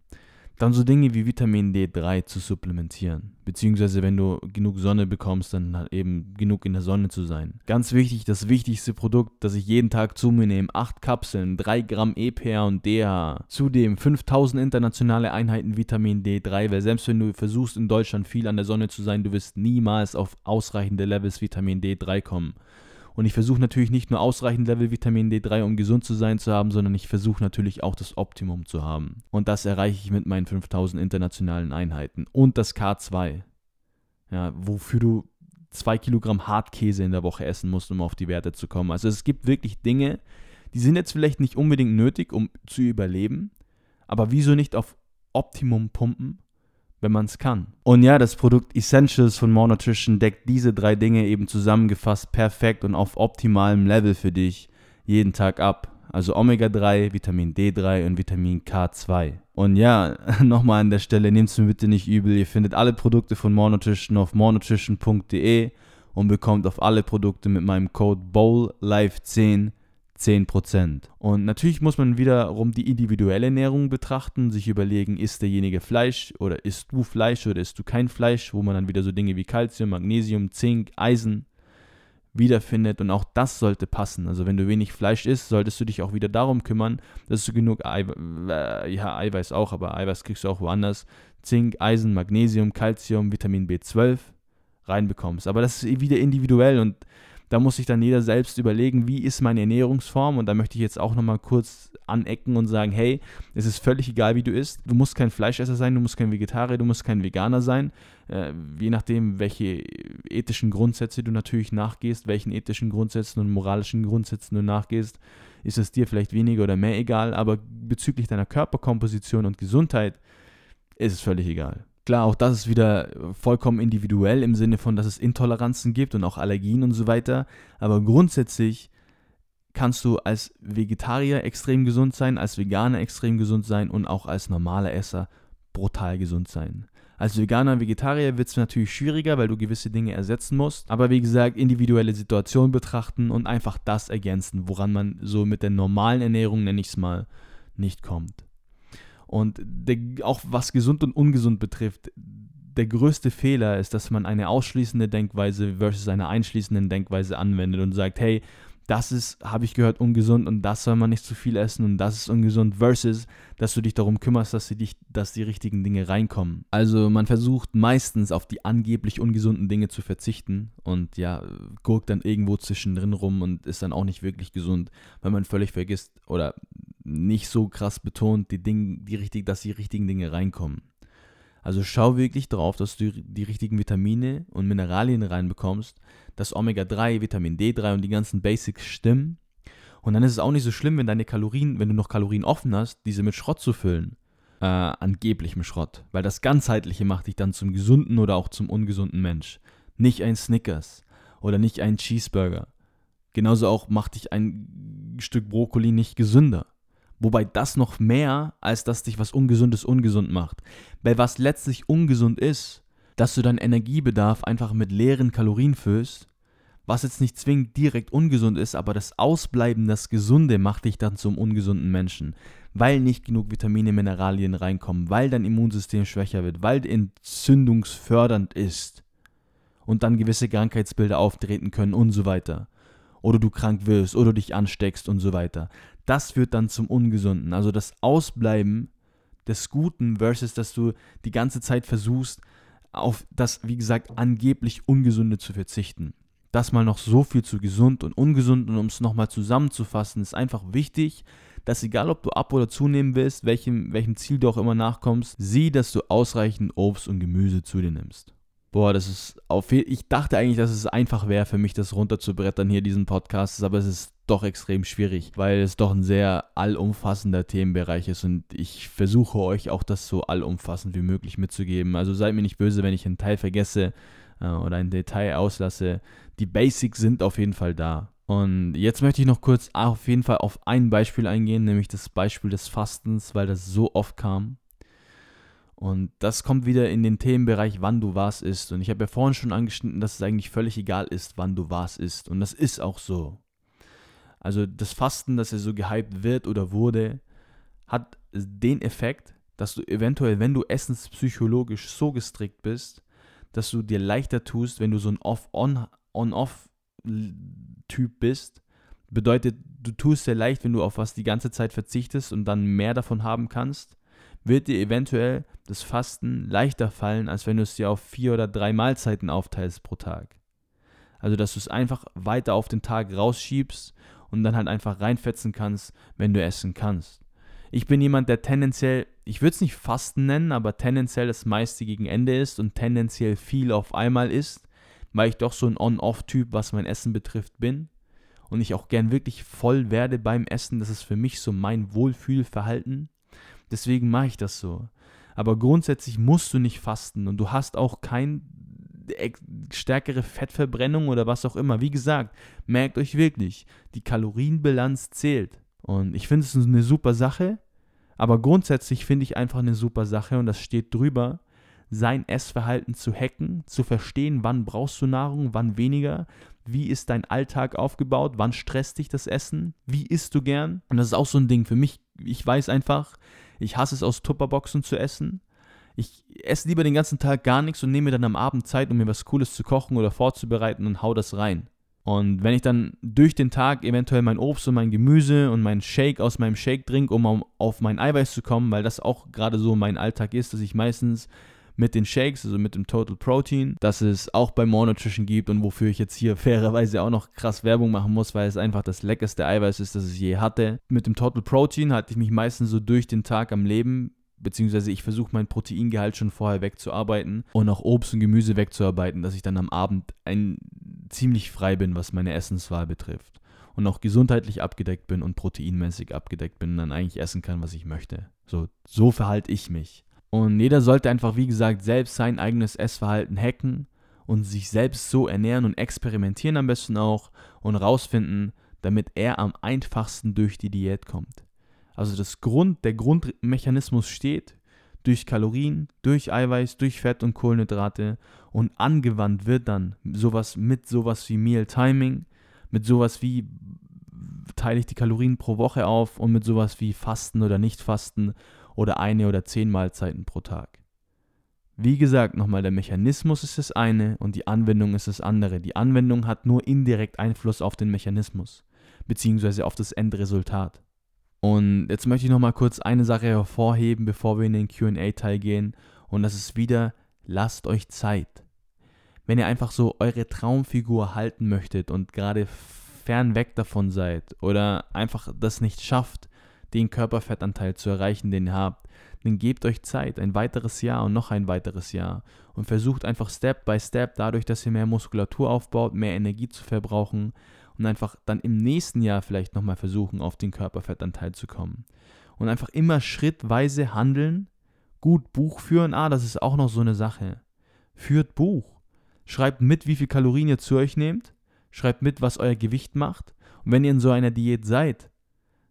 Dann so Dinge wie Vitamin D3 zu supplementieren. Beziehungsweise wenn du genug Sonne bekommst, dann halt eben genug in der Sonne zu sein. Ganz wichtig, das wichtigste Produkt, das ich jeden Tag zu mir nehme. 8 Kapseln, 3 Gramm EPA und DHA. Zudem 5000 internationale Einheiten Vitamin D3, weil selbst wenn du versuchst in Deutschland viel an der Sonne zu sein, du wirst niemals auf ausreichende Levels Vitamin D3 kommen. Und ich versuche natürlich nicht nur ausreichend Level Vitamin D3, um gesund zu sein zu haben, sondern ich versuche natürlich auch das Optimum zu haben. Und das erreiche ich mit meinen 5000 internationalen Einheiten. Und das K2, ja, wofür du zwei Kilogramm Hartkäse in der Woche essen musst, um auf die Werte zu kommen. Also es gibt wirklich Dinge, die sind jetzt vielleicht nicht unbedingt nötig, um zu überleben, aber wieso nicht auf Optimum pumpen wenn man es kann. Und ja, das Produkt Essentials von More Nutrition deckt diese drei Dinge eben zusammengefasst perfekt und auf optimalem Level für dich jeden Tag ab. Also Omega-3, Vitamin D3 und Vitamin K2. Und ja, nochmal an der Stelle, nehmt es mir bitte nicht übel. Ihr findet alle Produkte von More Nutrition auf morenutrition.de und bekommt auf alle Produkte mit meinem Code BOWLLIFE10 10%. Und natürlich muss man wiederum die individuelle Ernährung betrachten, sich überlegen, isst derjenige Fleisch oder isst du Fleisch oder isst du kein Fleisch, wo man dann wieder so Dinge wie Kalzium, Magnesium, Zink, Eisen wiederfindet und auch das sollte passen. Also wenn du wenig Fleisch isst, solltest du dich auch wieder darum kümmern, dass du genug Eiweiß, äh, ja Eiweiß auch, aber Eiweiß kriegst du auch woanders, Zink, Eisen, Magnesium, Kalzium, Vitamin B12 reinbekommst. Aber das ist wieder individuell und da muss sich dann jeder selbst überlegen, wie ist meine Ernährungsform. Und da möchte ich jetzt auch nochmal kurz anecken und sagen, hey, es ist völlig egal, wie du isst. Du musst kein Fleischesser sein, du musst kein Vegetarier, du musst kein Veganer sein. Äh, je nachdem, welche ethischen Grundsätze du natürlich nachgehst, welchen ethischen Grundsätzen und moralischen Grundsätzen du nachgehst, ist es dir vielleicht weniger oder mehr egal. Aber bezüglich deiner Körperkomposition und Gesundheit ist es völlig egal. Klar, auch das ist wieder vollkommen individuell im Sinne von, dass es Intoleranzen gibt und auch Allergien und so weiter. Aber grundsätzlich kannst du als Vegetarier extrem gesund sein, als Veganer extrem gesund sein und auch als normaler Esser brutal gesund sein. Als Veganer, Vegetarier wird es natürlich schwieriger, weil du gewisse Dinge ersetzen musst. Aber wie gesagt, individuelle Situationen betrachten und einfach das ergänzen, woran man so mit der normalen Ernährung, nenne ich es mal, nicht kommt. Und der, auch was gesund und ungesund betrifft, der größte Fehler ist, dass man eine ausschließende Denkweise versus eine einschließende Denkweise anwendet und sagt, hey, das ist, habe ich gehört, ungesund und das soll man nicht zu viel essen und das ist ungesund, versus, dass du dich darum kümmerst, dass, dich, dass die richtigen Dinge reinkommen. Also man versucht meistens auf die angeblich ungesunden Dinge zu verzichten und ja, guckt dann irgendwo zwischendrin rum und ist dann auch nicht wirklich gesund, weil man völlig vergisst oder nicht so krass betont, die Dinge, die richtig, dass die richtigen Dinge reinkommen. Also schau wirklich darauf, dass du die richtigen Vitamine und Mineralien reinbekommst, dass Omega-3, Vitamin D3 und die ganzen Basics stimmen. Und dann ist es auch nicht so schlimm, wenn deine Kalorien, wenn du noch Kalorien offen hast, diese mit Schrott zu füllen. äh, angeblichem Schrott. Weil das Ganzheitliche macht dich dann zum gesunden oder auch zum ungesunden Mensch. Nicht ein Snickers oder nicht ein Cheeseburger. Genauso auch macht dich ein Stück Brokkoli nicht gesünder. Wobei das noch mehr, als dass dich was Ungesundes ungesund macht. Weil was letztlich ungesund ist, dass du deinen Energiebedarf einfach mit leeren Kalorien füllst, was jetzt nicht zwingend direkt ungesund ist, aber das Ausbleiben, das Gesunde macht dich dann zum ungesunden Menschen, weil nicht genug Vitamine, Mineralien reinkommen, weil dein Immunsystem schwächer wird, weil entzündungsfördernd ist und dann gewisse Krankheitsbilder auftreten können und so weiter. Oder du krank wirst oder dich ansteckst und so weiter. Das führt dann zum Ungesunden. Also das Ausbleiben des Guten versus, dass du die ganze Zeit versuchst, auf das, wie gesagt, angeblich Ungesunde zu verzichten. Das mal noch so viel zu gesund und ungesund und um es nochmal zusammenzufassen, ist einfach wichtig, dass egal ob du ab oder zunehmen willst, welchem, welchem Ziel du auch immer nachkommst, sieh, dass du ausreichend Obst und Gemüse zu dir nimmst. Boah, das ist auf Ich dachte eigentlich, dass es einfach wäre für mich, das runterzubrettern hier, diesen Podcast, aber es ist doch extrem schwierig, weil es doch ein sehr allumfassender Themenbereich ist und ich versuche euch auch das so allumfassend wie möglich mitzugeben. Also seid mir nicht böse, wenn ich einen Teil vergesse äh, oder ein Detail auslasse. Die Basics sind auf jeden Fall da. Und jetzt möchte ich noch kurz auf jeden Fall auf ein Beispiel eingehen, nämlich das Beispiel des Fastens, weil das so oft kam. Und das kommt wieder in den Themenbereich, wann du was isst. Und ich habe ja vorhin schon angeschnitten, dass es eigentlich völlig egal ist, wann du was isst. Und das ist auch so. Also das Fasten, dass er so gehypt wird oder wurde, hat den Effekt, dass du eventuell, wenn du essenspsychologisch so gestrickt bist, dass du dir leichter tust, wenn du so ein Off-On-Off-Typ bist. Bedeutet, du tust dir leicht, wenn du auf was die ganze Zeit verzichtest und dann mehr davon haben kannst wird dir eventuell das Fasten leichter fallen, als wenn du es dir auf vier oder drei Mahlzeiten aufteilst pro Tag. Also, dass du es einfach weiter auf den Tag rausschiebst und dann halt einfach reinfetzen kannst, wenn du essen kannst. Ich bin jemand, der tendenziell, ich würde es nicht Fasten nennen, aber tendenziell das meiste gegen Ende ist und tendenziell viel auf einmal isst, weil ich doch so ein On-Off-Typ, was mein Essen betrifft, bin. Und ich auch gern wirklich voll werde beim Essen. Das ist für mich so mein Wohlfühlverhalten. Deswegen mache ich das so. Aber grundsätzlich musst du nicht fasten und du hast auch keine stärkere Fettverbrennung oder was auch immer. Wie gesagt, merkt euch wirklich, die Kalorienbilanz zählt. Und ich finde es eine super Sache, aber grundsätzlich finde ich einfach eine super Sache und das steht drüber, sein Essverhalten zu hacken, zu verstehen, wann brauchst du Nahrung, wann weniger, wie ist dein Alltag aufgebaut, wann stresst dich das Essen, wie isst du gern. Und das ist auch so ein Ding für mich. Ich weiß einfach, ich hasse es, aus Tupperboxen zu essen. Ich esse lieber den ganzen Tag gar nichts und nehme mir dann am Abend Zeit, um mir was Cooles zu kochen oder vorzubereiten und hau das rein. Und wenn ich dann durch den Tag eventuell mein Obst und mein Gemüse und meinen Shake aus meinem Shake trinke, um auf mein Eiweiß zu kommen, weil das auch gerade so mein Alltag ist, dass ich meistens mit den Shakes, also mit dem Total Protein, das es auch bei More Nutrition gibt und wofür ich jetzt hier fairerweise auch noch krass Werbung machen muss, weil es einfach das leckerste Eiweiß ist, das ich je hatte. Mit dem Total Protein halte ich mich meistens so durch den Tag am Leben, beziehungsweise ich versuche mein Proteingehalt schon vorher wegzuarbeiten und auch Obst und Gemüse wegzuarbeiten, dass ich dann am Abend ein, ziemlich frei bin, was meine Essenswahl betrifft. Und auch gesundheitlich abgedeckt bin und proteinmäßig abgedeckt bin und dann eigentlich essen kann, was ich möchte. So, so verhalte ich mich. Und jeder sollte einfach, wie gesagt, selbst sein eigenes Essverhalten hacken und sich selbst so ernähren und experimentieren am besten auch und rausfinden, damit er am einfachsten durch die Diät kommt. Also das Grund, der Grundmechanismus steht durch Kalorien, durch Eiweiß, durch Fett und Kohlenhydrate und angewandt wird dann sowas mit sowas wie Meal Timing, mit sowas wie teile ich die Kalorien pro Woche auf und mit sowas wie Fasten oder Nicht-Fasten oder eine oder zehn Mahlzeiten pro Tag. Wie gesagt, nochmal, der Mechanismus ist das eine und die Anwendung ist das andere. Die Anwendung hat nur indirekt Einfluss auf den Mechanismus, beziehungsweise auf das Endresultat. Und jetzt möchte ich nochmal kurz eine Sache hervorheben, bevor wir in den QA-Teil gehen, und das ist wieder, lasst euch Zeit. Wenn ihr einfach so eure Traumfigur halten möchtet und gerade fern weg davon seid oder einfach das nicht schafft, den Körperfettanteil zu erreichen, den ihr habt, dann gebt euch Zeit, ein weiteres Jahr und noch ein weiteres Jahr und versucht einfach Step by Step, dadurch, dass ihr mehr Muskulatur aufbaut, mehr Energie zu verbrauchen und einfach dann im nächsten Jahr vielleicht nochmal versuchen, auf den Körperfettanteil zu kommen. und einfach immer schrittweise handeln, gut Buch führen. Ah, das ist auch noch so eine Sache. Führt Buch. Schreibt mit, wie viel Kalorien ihr zu euch nehmt. Schreibt mit, was euer Gewicht macht. Und wenn ihr in so einer Diät seid,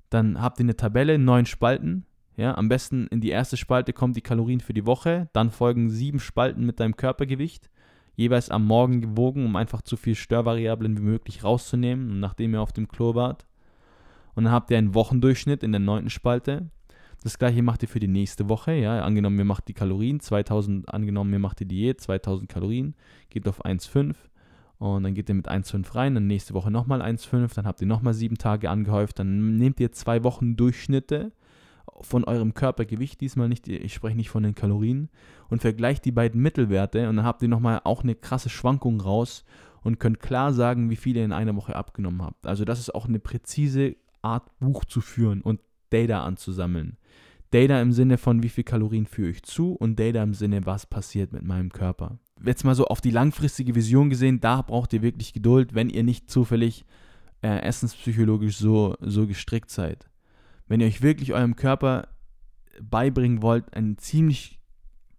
dann habt ihr eine Tabelle, neun Spalten. Ja, am besten in die erste Spalte kommt die Kalorien für die Woche. Dann folgen sieben Spalten mit deinem Körpergewicht. Jeweils am Morgen gewogen, um einfach zu viel Störvariablen wie möglich rauszunehmen, nachdem ihr auf dem Klo wart. Und dann habt ihr einen Wochendurchschnitt in der neunten Spalte. Das gleiche macht ihr für die nächste Woche. Ja, angenommen, ihr macht die Kalorien, 2000, angenommen, ihr macht die Diät, 2000 Kalorien, geht auf 1,5 und dann geht ihr mit 1,5 rein, dann nächste Woche nochmal 1,5, dann habt ihr nochmal sieben Tage angehäuft, dann nehmt ihr zwei Wochen Durchschnitte von eurem Körpergewicht, diesmal nicht, ich spreche nicht von den Kalorien, und vergleicht die beiden Mittelwerte und dann habt ihr nochmal auch eine krasse Schwankung raus und könnt klar sagen, wie viel ihr in einer Woche abgenommen habt. Also das ist auch eine präzise Art, Buch zu führen und Data anzusammeln. Data im Sinne von, wie viel Kalorien führe ich zu und Data im Sinne, was passiert mit meinem Körper. Jetzt mal so auf die langfristige Vision gesehen, da braucht ihr wirklich Geduld, wenn ihr nicht zufällig äh, essenspsychologisch so, so gestrickt seid. Wenn ihr euch wirklich eurem Körper beibringen wollt, ein ziemlich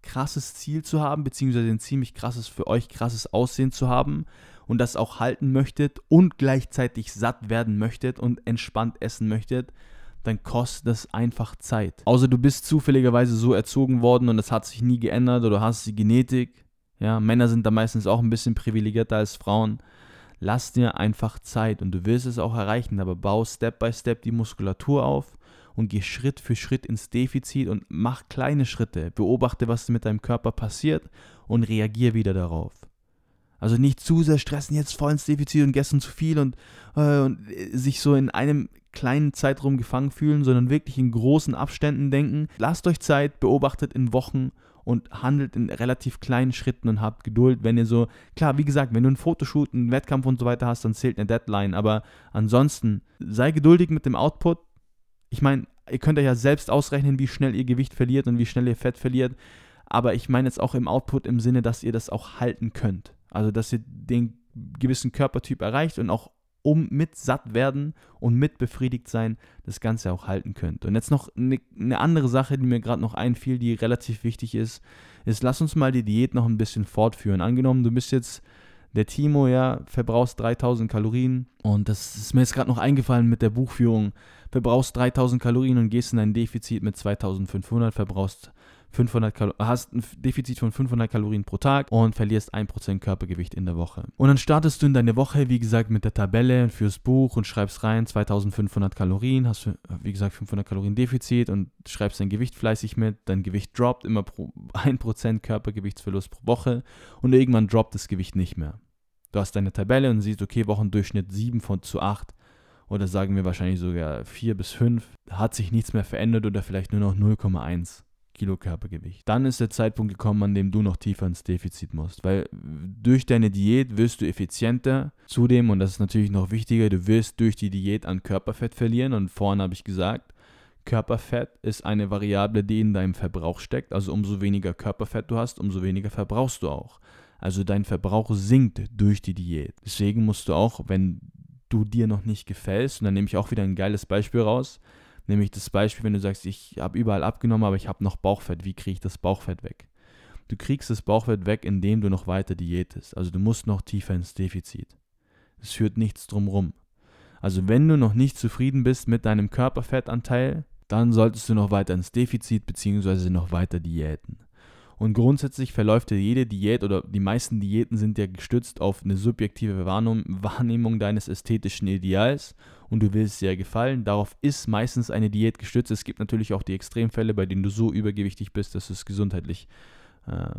krasses Ziel zu haben, beziehungsweise ein ziemlich krasses, für euch krasses Aussehen zu haben und das auch halten möchtet und gleichzeitig satt werden möchtet und entspannt essen möchtet, dann kostet das einfach Zeit. Außer du bist zufälligerweise so erzogen worden und das hat sich nie geändert oder hast die Genetik. Ja, Männer sind da meistens auch ein bisschen privilegierter als Frauen. Lass dir einfach Zeit und du wirst es auch erreichen, aber bau Step by Step die Muskulatur auf und geh Schritt für Schritt ins Defizit und mach kleine Schritte. Beobachte, was mit deinem Körper passiert und reagier wieder darauf. Also nicht zu sehr stressen, jetzt voll ins Defizit und gestern zu viel und, äh, und äh, sich so in einem kleinen Zeitraum gefangen fühlen, sondern wirklich in großen Abständen denken. Lasst euch Zeit, beobachtet in Wochen und handelt in relativ kleinen Schritten und habt Geduld, wenn ihr so, klar, wie gesagt, wenn du einen Fotoshoot, einen Wettkampf und so weiter hast, dann zählt eine Deadline, aber ansonsten sei geduldig mit dem Output. Ich meine, ihr könnt euch ja selbst ausrechnen, wie schnell ihr Gewicht verliert und wie schnell ihr Fett verliert, aber ich meine jetzt auch im Output im Sinne, dass ihr das auch halten könnt. Also, dass ihr den gewissen Körpertyp erreicht und auch um mit satt werden und mit befriedigt sein das Ganze auch halten könnt. Und jetzt noch eine, eine andere Sache, die mir gerade noch einfiel, die relativ wichtig ist, ist, lass uns mal die Diät noch ein bisschen fortführen. Angenommen, du bist jetzt der Timo, ja, verbrauchst 3000 Kalorien und das ist mir jetzt gerade noch eingefallen mit der Buchführung. Verbrauchst 3000 Kalorien und gehst in ein Defizit mit 2500, verbrauchst 500 Kalo hast ein Defizit von 500 Kalorien pro Tag und verlierst 1% Körpergewicht in der Woche. Und dann startest du in deine Woche, wie gesagt, mit der Tabelle fürs Buch und schreibst rein 2500 Kalorien, hast wie gesagt, 500 Kalorien Defizit und schreibst dein Gewicht fleißig mit. Dein Gewicht droppt immer pro 1% Körpergewichtsverlust pro Woche und irgendwann droppt das Gewicht nicht mehr. Du hast deine Tabelle und siehst, okay, Wochendurchschnitt 7 von zu 8 oder sagen wir wahrscheinlich sogar 4 bis 5, hat sich nichts mehr verändert oder vielleicht nur noch 0,1. Kilo Körpergewicht. Dann ist der Zeitpunkt gekommen, an dem du noch tiefer ins Defizit musst, weil durch deine Diät wirst du effizienter. Zudem, und das ist natürlich noch wichtiger, du wirst durch die Diät an Körperfett verlieren. Und vorhin habe ich gesagt, Körperfett ist eine Variable, die in deinem Verbrauch steckt. Also umso weniger Körperfett du hast, umso weniger verbrauchst du auch. Also dein Verbrauch sinkt durch die Diät. Deswegen musst du auch, wenn du dir noch nicht gefällst, und dann nehme ich auch wieder ein geiles Beispiel raus, Nämlich das Beispiel, wenn du sagst, ich habe überall abgenommen, aber ich habe noch Bauchfett. Wie kriege ich das Bauchfett weg? Du kriegst das Bauchfett weg, indem du noch weiter diätest. Also du musst noch tiefer ins Defizit. Es führt nichts drumrum. Also wenn du noch nicht zufrieden bist mit deinem Körperfettanteil, dann solltest du noch weiter ins Defizit bzw. noch weiter diäten. Und grundsätzlich verläuft ja jede Diät oder die meisten Diäten sind ja gestützt auf eine subjektive Wahrnehmung deines ästhetischen Ideals und du willst dir gefallen. Darauf ist meistens eine Diät gestützt. Es gibt natürlich auch die Extremfälle, bei denen du so übergewichtig bist, dass es gesundheitlich äh,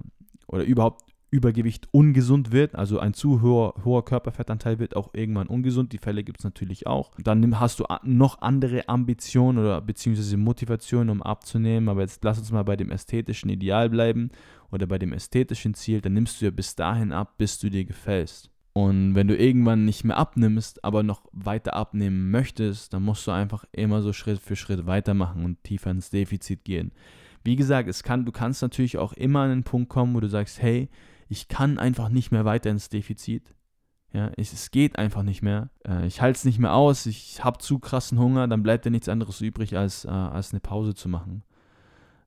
oder überhaupt Übergewicht ungesund wird, also ein zu hoher, hoher Körperfettanteil wird auch irgendwann ungesund. Die Fälle gibt es natürlich auch. Dann hast du noch andere Ambitionen oder beziehungsweise Motivationen, um abzunehmen. Aber jetzt lass uns mal bei dem ästhetischen Ideal bleiben oder bei dem ästhetischen Ziel. Dann nimmst du ja bis dahin ab, bis du dir gefällst. Und wenn du irgendwann nicht mehr abnimmst, aber noch weiter abnehmen möchtest, dann musst du einfach immer so Schritt für Schritt weitermachen und tiefer ins Defizit gehen. Wie gesagt, es kann, du kannst natürlich auch immer an einen Punkt kommen, wo du sagst, hey, ich kann einfach nicht mehr weiter ins Defizit. Ja, ich, es geht einfach nicht mehr. Äh, ich halte es nicht mehr aus, ich habe zu krassen Hunger, dann bleibt ja nichts anderes übrig, als, äh, als eine Pause zu machen.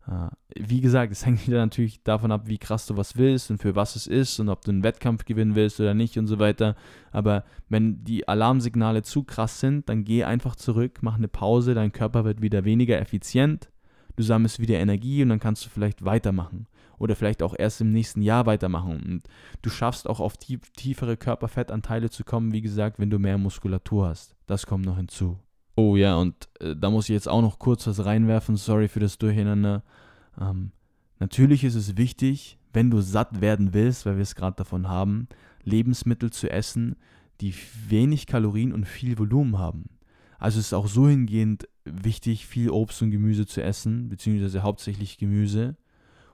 Äh, wie gesagt, es hängt wieder natürlich davon ab, wie krass du was willst und für was es ist und ob du einen Wettkampf gewinnen willst oder nicht und so weiter. Aber wenn die Alarmsignale zu krass sind, dann geh einfach zurück, mach eine Pause, dein Körper wird wieder weniger effizient, du sammelst wieder Energie und dann kannst du vielleicht weitermachen oder vielleicht auch erst im nächsten Jahr weitermachen. Und du schaffst auch auf tief, tiefere Körperfettanteile zu kommen, wie gesagt, wenn du mehr Muskulatur hast. Das kommt noch hinzu. Oh ja, und äh, da muss ich jetzt auch noch kurz was reinwerfen. Sorry für das Durcheinander. Ähm, natürlich ist es wichtig, wenn du satt werden willst, weil wir es gerade davon haben, Lebensmittel zu essen, die wenig Kalorien und viel Volumen haben. Also es ist auch so hingehend wichtig, viel Obst und Gemüse zu essen, beziehungsweise hauptsächlich Gemüse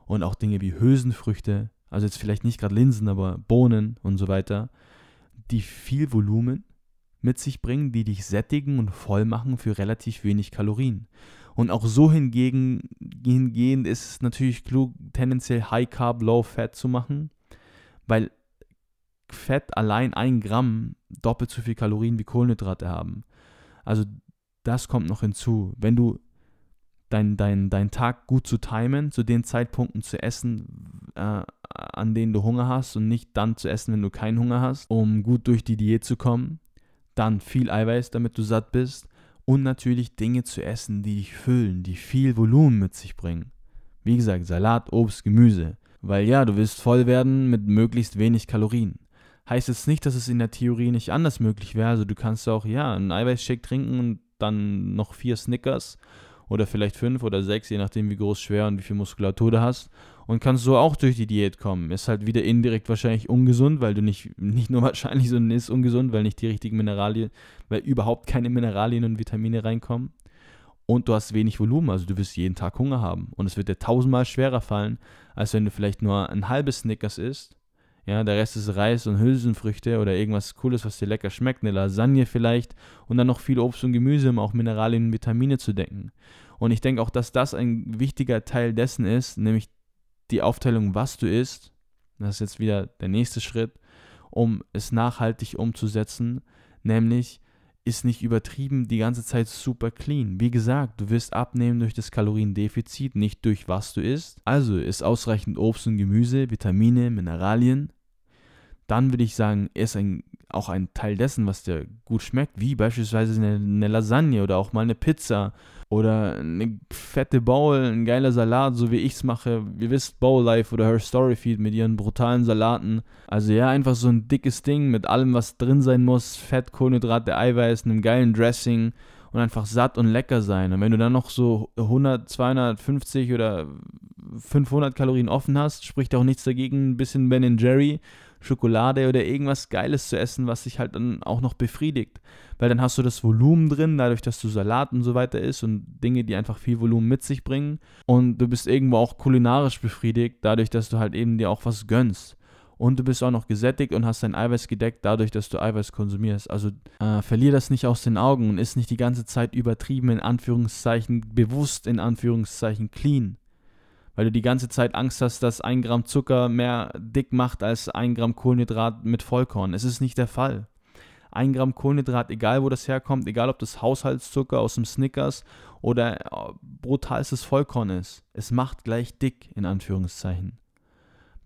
und auch Dinge wie Hülsenfrüchte, also jetzt vielleicht nicht gerade Linsen, aber Bohnen und so weiter, die viel Volumen mit sich bringen, die dich sättigen und voll machen für relativ wenig Kalorien. Und auch so hingegen, hingehend ist es natürlich klug, tendenziell High Carb, Low Fat zu machen, weil Fett allein ein Gramm doppelt so viel Kalorien wie Kohlenhydrate haben. Also das kommt noch hinzu. Wenn du deinen dein, dein Tag gut zu timen, zu den Zeitpunkten zu essen, äh, an denen du Hunger hast und nicht dann zu essen, wenn du keinen Hunger hast, um gut durch die Diät zu kommen. Dann viel Eiweiß, damit du satt bist. Und natürlich Dinge zu essen, die dich füllen, die viel Volumen mit sich bringen. Wie gesagt, Salat, Obst, Gemüse. Weil ja, du willst voll werden mit möglichst wenig Kalorien. Heißt jetzt nicht, dass es in der Theorie nicht anders möglich wäre. Also du kannst auch, ja, einen Eiweißshake trinken und dann noch vier Snickers oder vielleicht fünf oder sechs, je nachdem wie groß, schwer und wie viel Muskulatur du hast. Und kannst so auch durch die Diät kommen. Ist halt wieder indirekt wahrscheinlich ungesund, weil du nicht, nicht nur wahrscheinlich, sondern ist ungesund, weil nicht die richtigen Mineralien, weil überhaupt keine Mineralien und Vitamine reinkommen. Und du hast wenig Volumen, also du wirst jeden Tag Hunger haben. Und es wird dir tausendmal schwerer fallen, als wenn du vielleicht nur ein halbes Snickers isst ja, der Rest ist Reis und Hülsenfrüchte oder irgendwas Cooles, was dir lecker schmeckt, eine Lasagne vielleicht und dann noch viel Obst und Gemüse, um auch Mineralien und Vitamine zu decken. Und ich denke auch, dass das ein wichtiger Teil dessen ist, nämlich die Aufteilung, was du isst. Das ist jetzt wieder der nächste Schritt, um es nachhaltig umzusetzen, nämlich ist nicht übertrieben die ganze Zeit super clean. Wie gesagt, du wirst abnehmen durch das Kaloriendefizit, nicht durch was du isst. Also ist ausreichend Obst und Gemüse, Vitamine, Mineralien dann würde ich sagen, ist ein, auch ein Teil dessen, was dir gut schmeckt, wie beispielsweise eine, eine Lasagne oder auch mal eine Pizza oder eine fette Bowl, ein geiler Salat, so wie ich es mache. Ihr wisst, Bowl Life oder Her Story Feed mit ihren brutalen Salaten. Also ja, einfach so ein dickes Ding mit allem, was drin sein muss. Fett, Kohlenhydrate, Eiweiß, einem geilen Dressing und einfach satt und lecker sein. Und wenn du dann noch so 100, 250 oder 500 Kalorien offen hast, spricht auch nichts dagegen, ein bisschen Ben Jerry Schokolade oder irgendwas Geiles zu essen, was sich halt dann auch noch befriedigt. Weil dann hast du das Volumen drin, dadurch, dass du Salat und so weiter isst und Dinge, die einfach viel Volumen mit sich bringen. Und du bist irgendwo auch kulinarisch befriedigt, dadurch, dass du halt eben dir auch was gönnst. Und du bist auch noch gesättigt und hast dein Eiweiß gedeckt, dadurch, dass du Eiweiß konsumierst. Also äh, verlier das nicht aus den Augen und ist nicht die ganze Zeit übertrieben, in Anführungszeichen, bewusst in Anführungszeichen clean weil du die ganze Zeit Angst hast, dass ein Gramm Zucker mehr dick macht als ein Gramm Kohlenhydrat mit Vollkorn. Es ist nicht der Fall. Ein Gramm Kohlenhydrat, egal wo das herkommt, egal ob das Haushaltszucker aus dem Snickers oder äh, brutalstes Vollkorn ist, es macht gleich dick, in Anführungszeichen.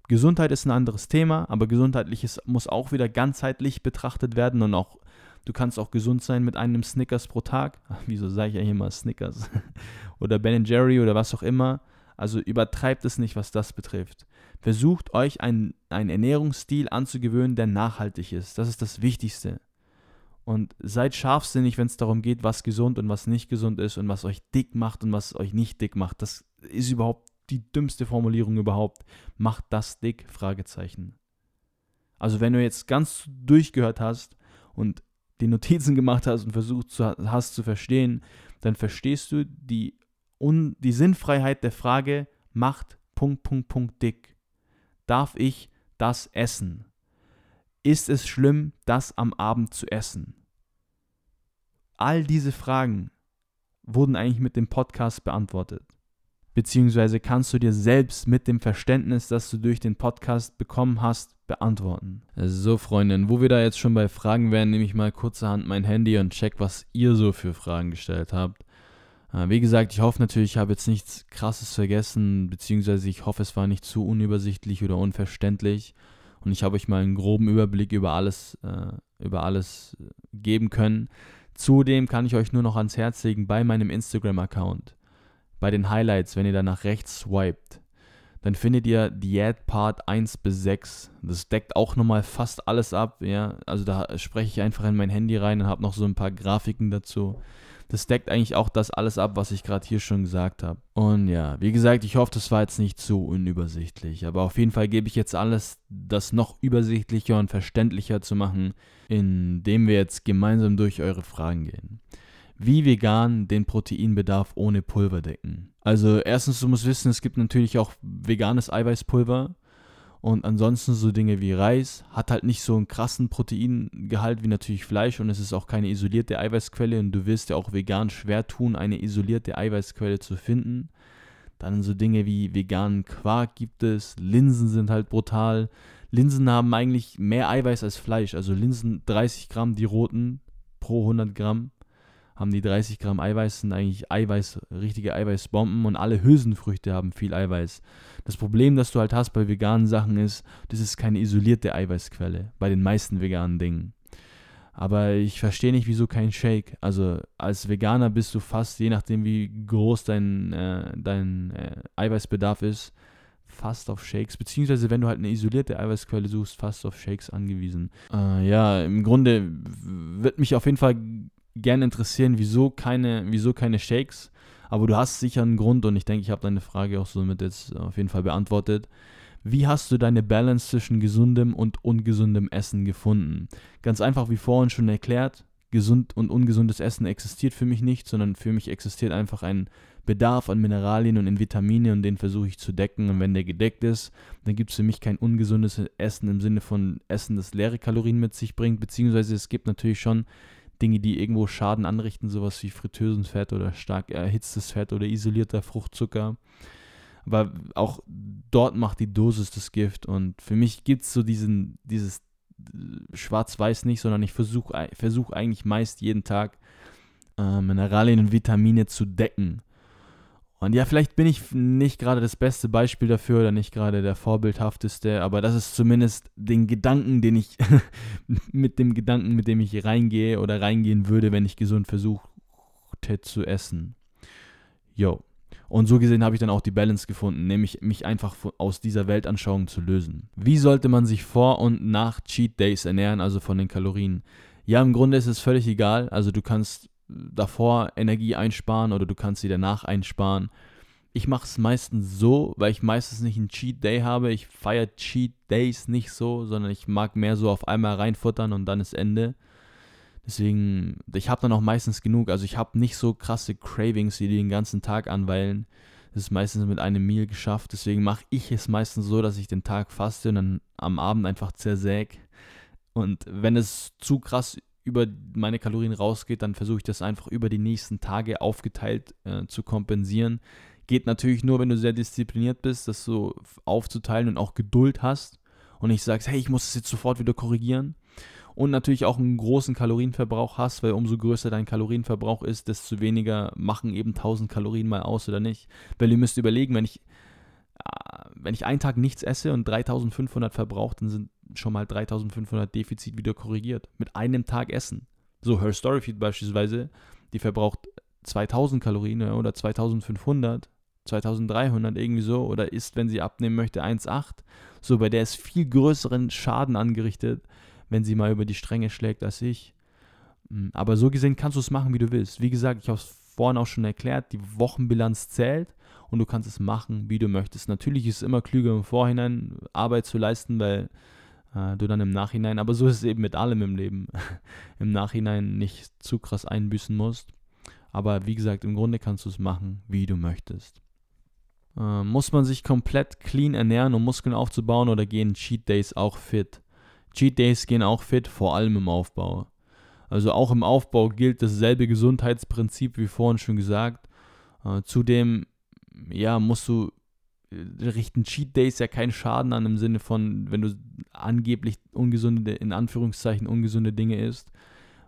Gesundheit ist ein anderes Thema, aber gesundheitliches muss auch wieder ganzheitlich betrachtet werden und auch Du kannst auch gesund sein mit einem Snickers pro Tag. Wieso sage ich ja hier mal Snickers? oder Ben Jerry oder was auch immer. Also übertreibt es nicht, was das betrifft. Versucht euch einen, einen Ernährungsstil anzugewöhnen, der nachhaltig ist. Das ist das Wichtigste. Und seid scharfsinnig, wenn es darum geht, was gesund und was nicht gesund ist und was euch dick macht und was euch nicht dick macht. Das ist überhaupt die dümmste Formulierung überhaupt. Macht das dick? Fragezeichen. Also wenn du jetzt ganz durchgehört hast und die Notizen gemacht hast und versucht hast zu verstehen, dann verstehst du die und die Sinnfreiheit der Frage macht Punkt, Punkt, Punkt dick. Darf ich das essen? Ist es schlimm, das am Abend zu essen? All diese Fragen wurden eigentlich mit dem Podcast beantwortet. beziehungsweise kannst du dir selbst mit dem Verständnis, das du durch den Podcast bekommen hast, beantworten. So, Freundin, wo wir da jetzt schon bei Fragen wären, nehme ich mal kurzerhand mein Handy und check, was ihr so für Fragen gestellt habt. Äh, wie gesagt, ich hoffe natürlich, ich habe jetzt nichts Krasses vergessen, beziehungsweise ich hoffe, es war nicht zu unübersichtlich oder unverständlich und ich habe euch mal einen groben Überblick über alles, äh, über alles geben können. Zudem kann ich euch nur noch ans Herz legen bei meinem Instagram-Account bei den Highlights, wenn ihr da nach rechts swiped, dann findet ihr Diät Part 1 bis 6. Das deckt auch nochmal fast alles ab, ja. Also da spreche ich einfach in mein Handy rein und habe noch so ein paar Grafiken dazu. Das deckt eigentlich auch das alles ab, was ich gerade hier schon gesagt habe. Und ja, wie gesagt, ich hoffe, das war jetzt nicht zu unübersichtlich. Aber auf jeden Fall gebe ich jetzt alles, das noch übersichtlicher und verständlicher zu machen, indem wir jetzt gemeinsam durch eure Fragen gehen wie vegan den Proteinbedarf ohne Pulver decken. Also erstens, du musst wissen, es gibt natürlich auch veganes Eiweißpulver und ansonsten so Dinge wie Reis hat halt nicht so einen krassen Proteingehalt wie natürlich Fleisch und es ist auch keine isolierte Eiweißquelle und du wirst ja auch vegan schwer tun, eine isolierte Eiweißquelle zu finden. Dann so Dinge wie veganen Quark gibt es, Linsen sind halt brutal. Linsen haben eigentlich mehr Eiweiß als Fleisch, also Linsen 30 Gramm, die roten pro 100 Gramm haben die 30 Gramm Eiweiß, sind eigentlich Eiweiß, richtige Eiweißbomben und alle Hülsenfrüchte haben viel Eiweiß. Das Problem, das du halt hast bei veganen Sachen ist, das ist keine isolierte Eiweißquelle, bei den meisten veganen Dingen. Aber ich verstehe nicht, wieso kein Shake. Also als Veganer bist du fast, je nachdem wie groß dein, äh, dein äh, Eiweißbedarf ist, fast auf Shakes, beziehungsweise wenn du halt eine isolierte Eiweißquelle suchst, fast auf Shakes angewiesen. Äh, ja, im Grunde wird mich auf jeden Fall gerne interessieren, wieso keine, wieso keine Shakes. Aber du hast sicher einen Grund und ich denke, ich habe deine Frage auch somit jetzt auf jeden Fall beantwortet. Wie hast du deine Balance zwischen gesundem und ungesundem Essen gefunden? Ganz einfach, wie vorhin schon erklärt, gesund und ungesundes Essen existiert für mich nicht, sondern für mich existiert einfach ein Bedarf an Mineralien und in Vitamine und den versuche ich zu decken. Und wenn der gedeckt ist, dann gibt es für mich kein ungesundes Essen im Sinne von Essen, das leere Kalorien mit sich bringt, beziehungsweise es gibt natürlich schon Dinge, die irgendwo Schaden anrichten, sowas wie Fritteusenfett oder stark erhitztes Fett oder isolierter Fruchtzucker. Aber auch dort macht die Dosis das Gift. Und für mich gibt es so diesen, dieses Schwarz-Weiß nicht, sondern ich versuche versuch eigentlich meist jeden Tag äh, Mineralien und Vitamine zu decken. Und ja, vielleicht bin ich nicht gerade das beste Beispiel dafür oder nicht gerade der vorbildhafteste, aber das ist zumindest den Gedanken, den ich mit dem Gedanken, mit dem ich reingehe oder reingehen würde, wenn ich gesund versuchte zu essen. Jo. Und so gesehen habe ich dann auch die Balance gefunden, nämlich mich einfach aus dieser Weltanschauung zu lösen. Wie sollte man sich vor und nach Cheat Days ernähren, also von den Kalorien? Ja, im Grunde ist es völlig egal. Also du kannst davor Energie einsparen oder du kannst sie danach einsparen. Ich mache es meistens so, weil ich meistens nicht einen Cheat Day habe. Ich feiere Cheat Days nicht so, sondern ich mag mehr so auf einmal reinfuttern und dann ist Ende. Deswegen, ich habe dann auch meistens genug. Also ich habe nicht so krasse Cravings, die den ganzen Tag anweilen. Das ist meistens mit einem Meal geschafft. Deswegen mache ich es meistens so, dass ich den Tag faste und dann am Abend einfach zersäge. Und wenn es zu krass über meine Kalorien rausgeht, dann versuche ich das einfach über die nächsten Tage aufgeteilt äh, zu kompensieren. Geht natürlich nur, wenn du sehr diszipliniert bist, das so aufzuteilen und auch Geduld hast und nicht sagst, hey, ich muss das jetzt sofort wieder korrigieren. Und natürlich auch einen großen Kalorienverbrauch hast, weil umso größer dein Kalorienverbrauch ist, desto weniger machen eben 1000 Kalorien mal aus oder nicht. Weil ihr müsst überlegen, wenn ich, wenn ich einen Tag nichts esse und 3500 verbrauche, dann sind schon mal 3500 Defizit wieder korrigiert. Mit einem Tag Essen. So, Her Storyfeed beispielsweise, die verbraucht 2000 Kalorien oder 2500, 2300 irgendwie so oder isst, wenn sie abnehmen möchte, 1,8. So, bei der ist viel größeren Schaden angerichtet, wenn sie mal über die Stränge schlägt als ich. Hm, aber so gesehen kannst du es machen, wie du willst. Wie gesagt, ich habe es vorhin auch schon erklärt, die Wochenbilanz zählt und du kannst es machen, wie du möchtest. Natürlich ist es immer klüger im Vorhinein Arbeit zu leisten, weil äh, du dann im Nachhinein, aber so ist es eben mit allem im Leben, im Nachhinein nicht zu krass einbüßen musst. Aber wie gesagt, im Grunde kannst du es machen, wie du möchtest. Äh, muss man sich komplett clean ernähren, um Muskeln aufzubauen, oder gehen Cheat Days auch fit? Cheat Days gehen auch fit, vor allem im Aufbau. Also auch im Aufbau gilt dasselbe Gesundheitsprinzip wie vorhin schon gesagt. Äh, zudem ja, musst du äh, richten Cheat Days ja keinen Schaden an im Sinne von, wenn du angeblich ungesunde, in Anführungszeichen ungesunde Dinge isst,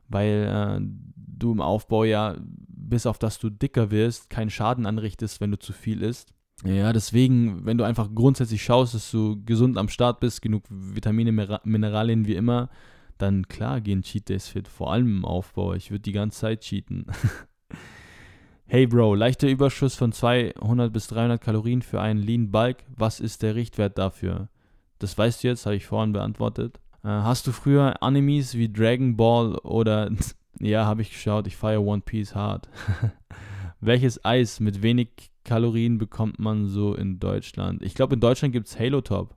weil äh, du im Aufbau ja, bis auf dass du dicker wirst, keinen Schaden anrichtest, wenn du zu viel isst. Ja, deswegen, wenn du einfach grundsätzlich schaust, dass du gesund am Start bist, genug Vitamine, Mineralien wie immer, dann klar gehen Cheat Days fit, vor allem im Aufbau. Ich würde die ganze Zeit cheaten. hey Bro, leichter Überschuss von 200 bis 300 Kalorien für einen Lean Bulk. Was ist der Richtwert dafür? Das weißt du jetzt, habe ich vorhin beantwortet. Äh, hast du früher Animes wie Dragon Ball oder ja, habe ich geschaut, ich feiere One Piece hart. Welches Eis mit wenig Kalorien bekommt man so in Deutschland? Ich glaube, in Deutschland gibt es Halo Top.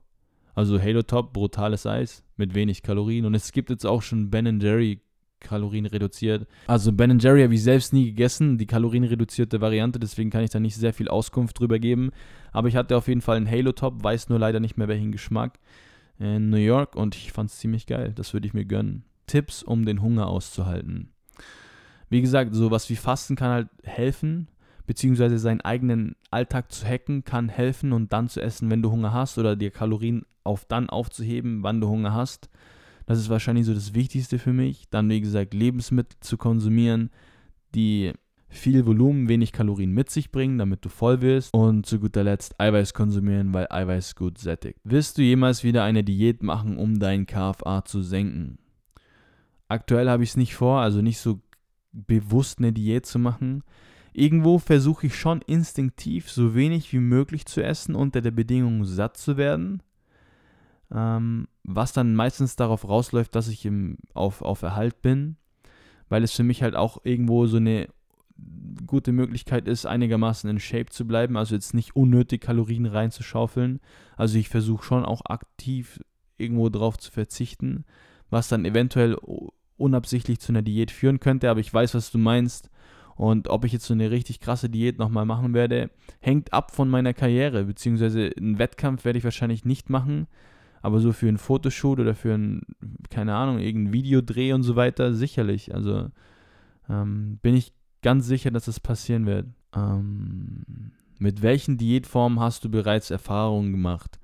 Also Halo Top, brutales Eis mit wenig Kalorien. Und es gibt jetzt auch schon Ben Jerry Kalorien reduziert. Also Ben Jerry habe ich selbst nie gegessen, die kalorienreduzierte Variante, deswegen kann ich da nicht sehr viel Auskunft drüber geben. Aber ich hatte auf jeden Fall einen Halo Top, weiß nur leider nicht mehr welchen Geschmack in New York und ich fand es ziemlich geil. Das würde ich mir gönnen. Tipps, um den Hunger auszuhalten. Wie gesagt, sowas wie Fasten kann halt helfen, beziehungsweise seinen eigenen Alltag zu hacken kann helfen und dann zu essen, wenn du Hunger hast oder dir Kalorien auf dann aufzuheben, wann du Hunger hast. Das ist wahrscheinlich so das Wichtigste für mich. Dann, wie gesagt, Lebensmittel zu konsumieren, die viel Volumen, wenig Kalorien mit sich bringen, damit du voll wirst. Und zu guter Letzt Eiweiß konsumieren, weil Eiweiß gut sättigt. Wirst du jemals wieder eine Diät machen, um dein KFA zu senken? Aktuell habe ich es nicht vor, also nicht so bewusst eine Diät zu machen. Irgendwo versuche ich schon instinktiv so wenig wie möglich zu essen, unter der Bedingung satt zu werden. Ähm, was dann meistens darauf rausläuft, dass ich im, auf, auf Erhalt bin, weil es für mich halt auch irgendwo so eine gute Möglichkeit ist, einigermaßen in Shape zu bleiben, also jetzt nicht unnötig Kalorien reinzuschaufeln. Also ich versuche schon auch aktiv irgendwo drauf zu verzichten, was dann eventuell unabsichtlich zu einer Diät führen könnte, aber ich weiß, was du meinst. Und ob ich jetzt so eine richtig krasse Diät nochmal machen werde, hängt ab von meiner Karriere, beziehungsweise einen Wettkampf werde ich wahrscheinlich nicht machen, aber so für einen Fotoshoot oder für ein, keine Ahnung, irgendein Videodreh und so weiter, sicherlich. Also ähm, bin ich ganz sicher, dass das passieren wird. Ähm, mit welchen Diätformen hast du bereits Erfahrungen gemacht?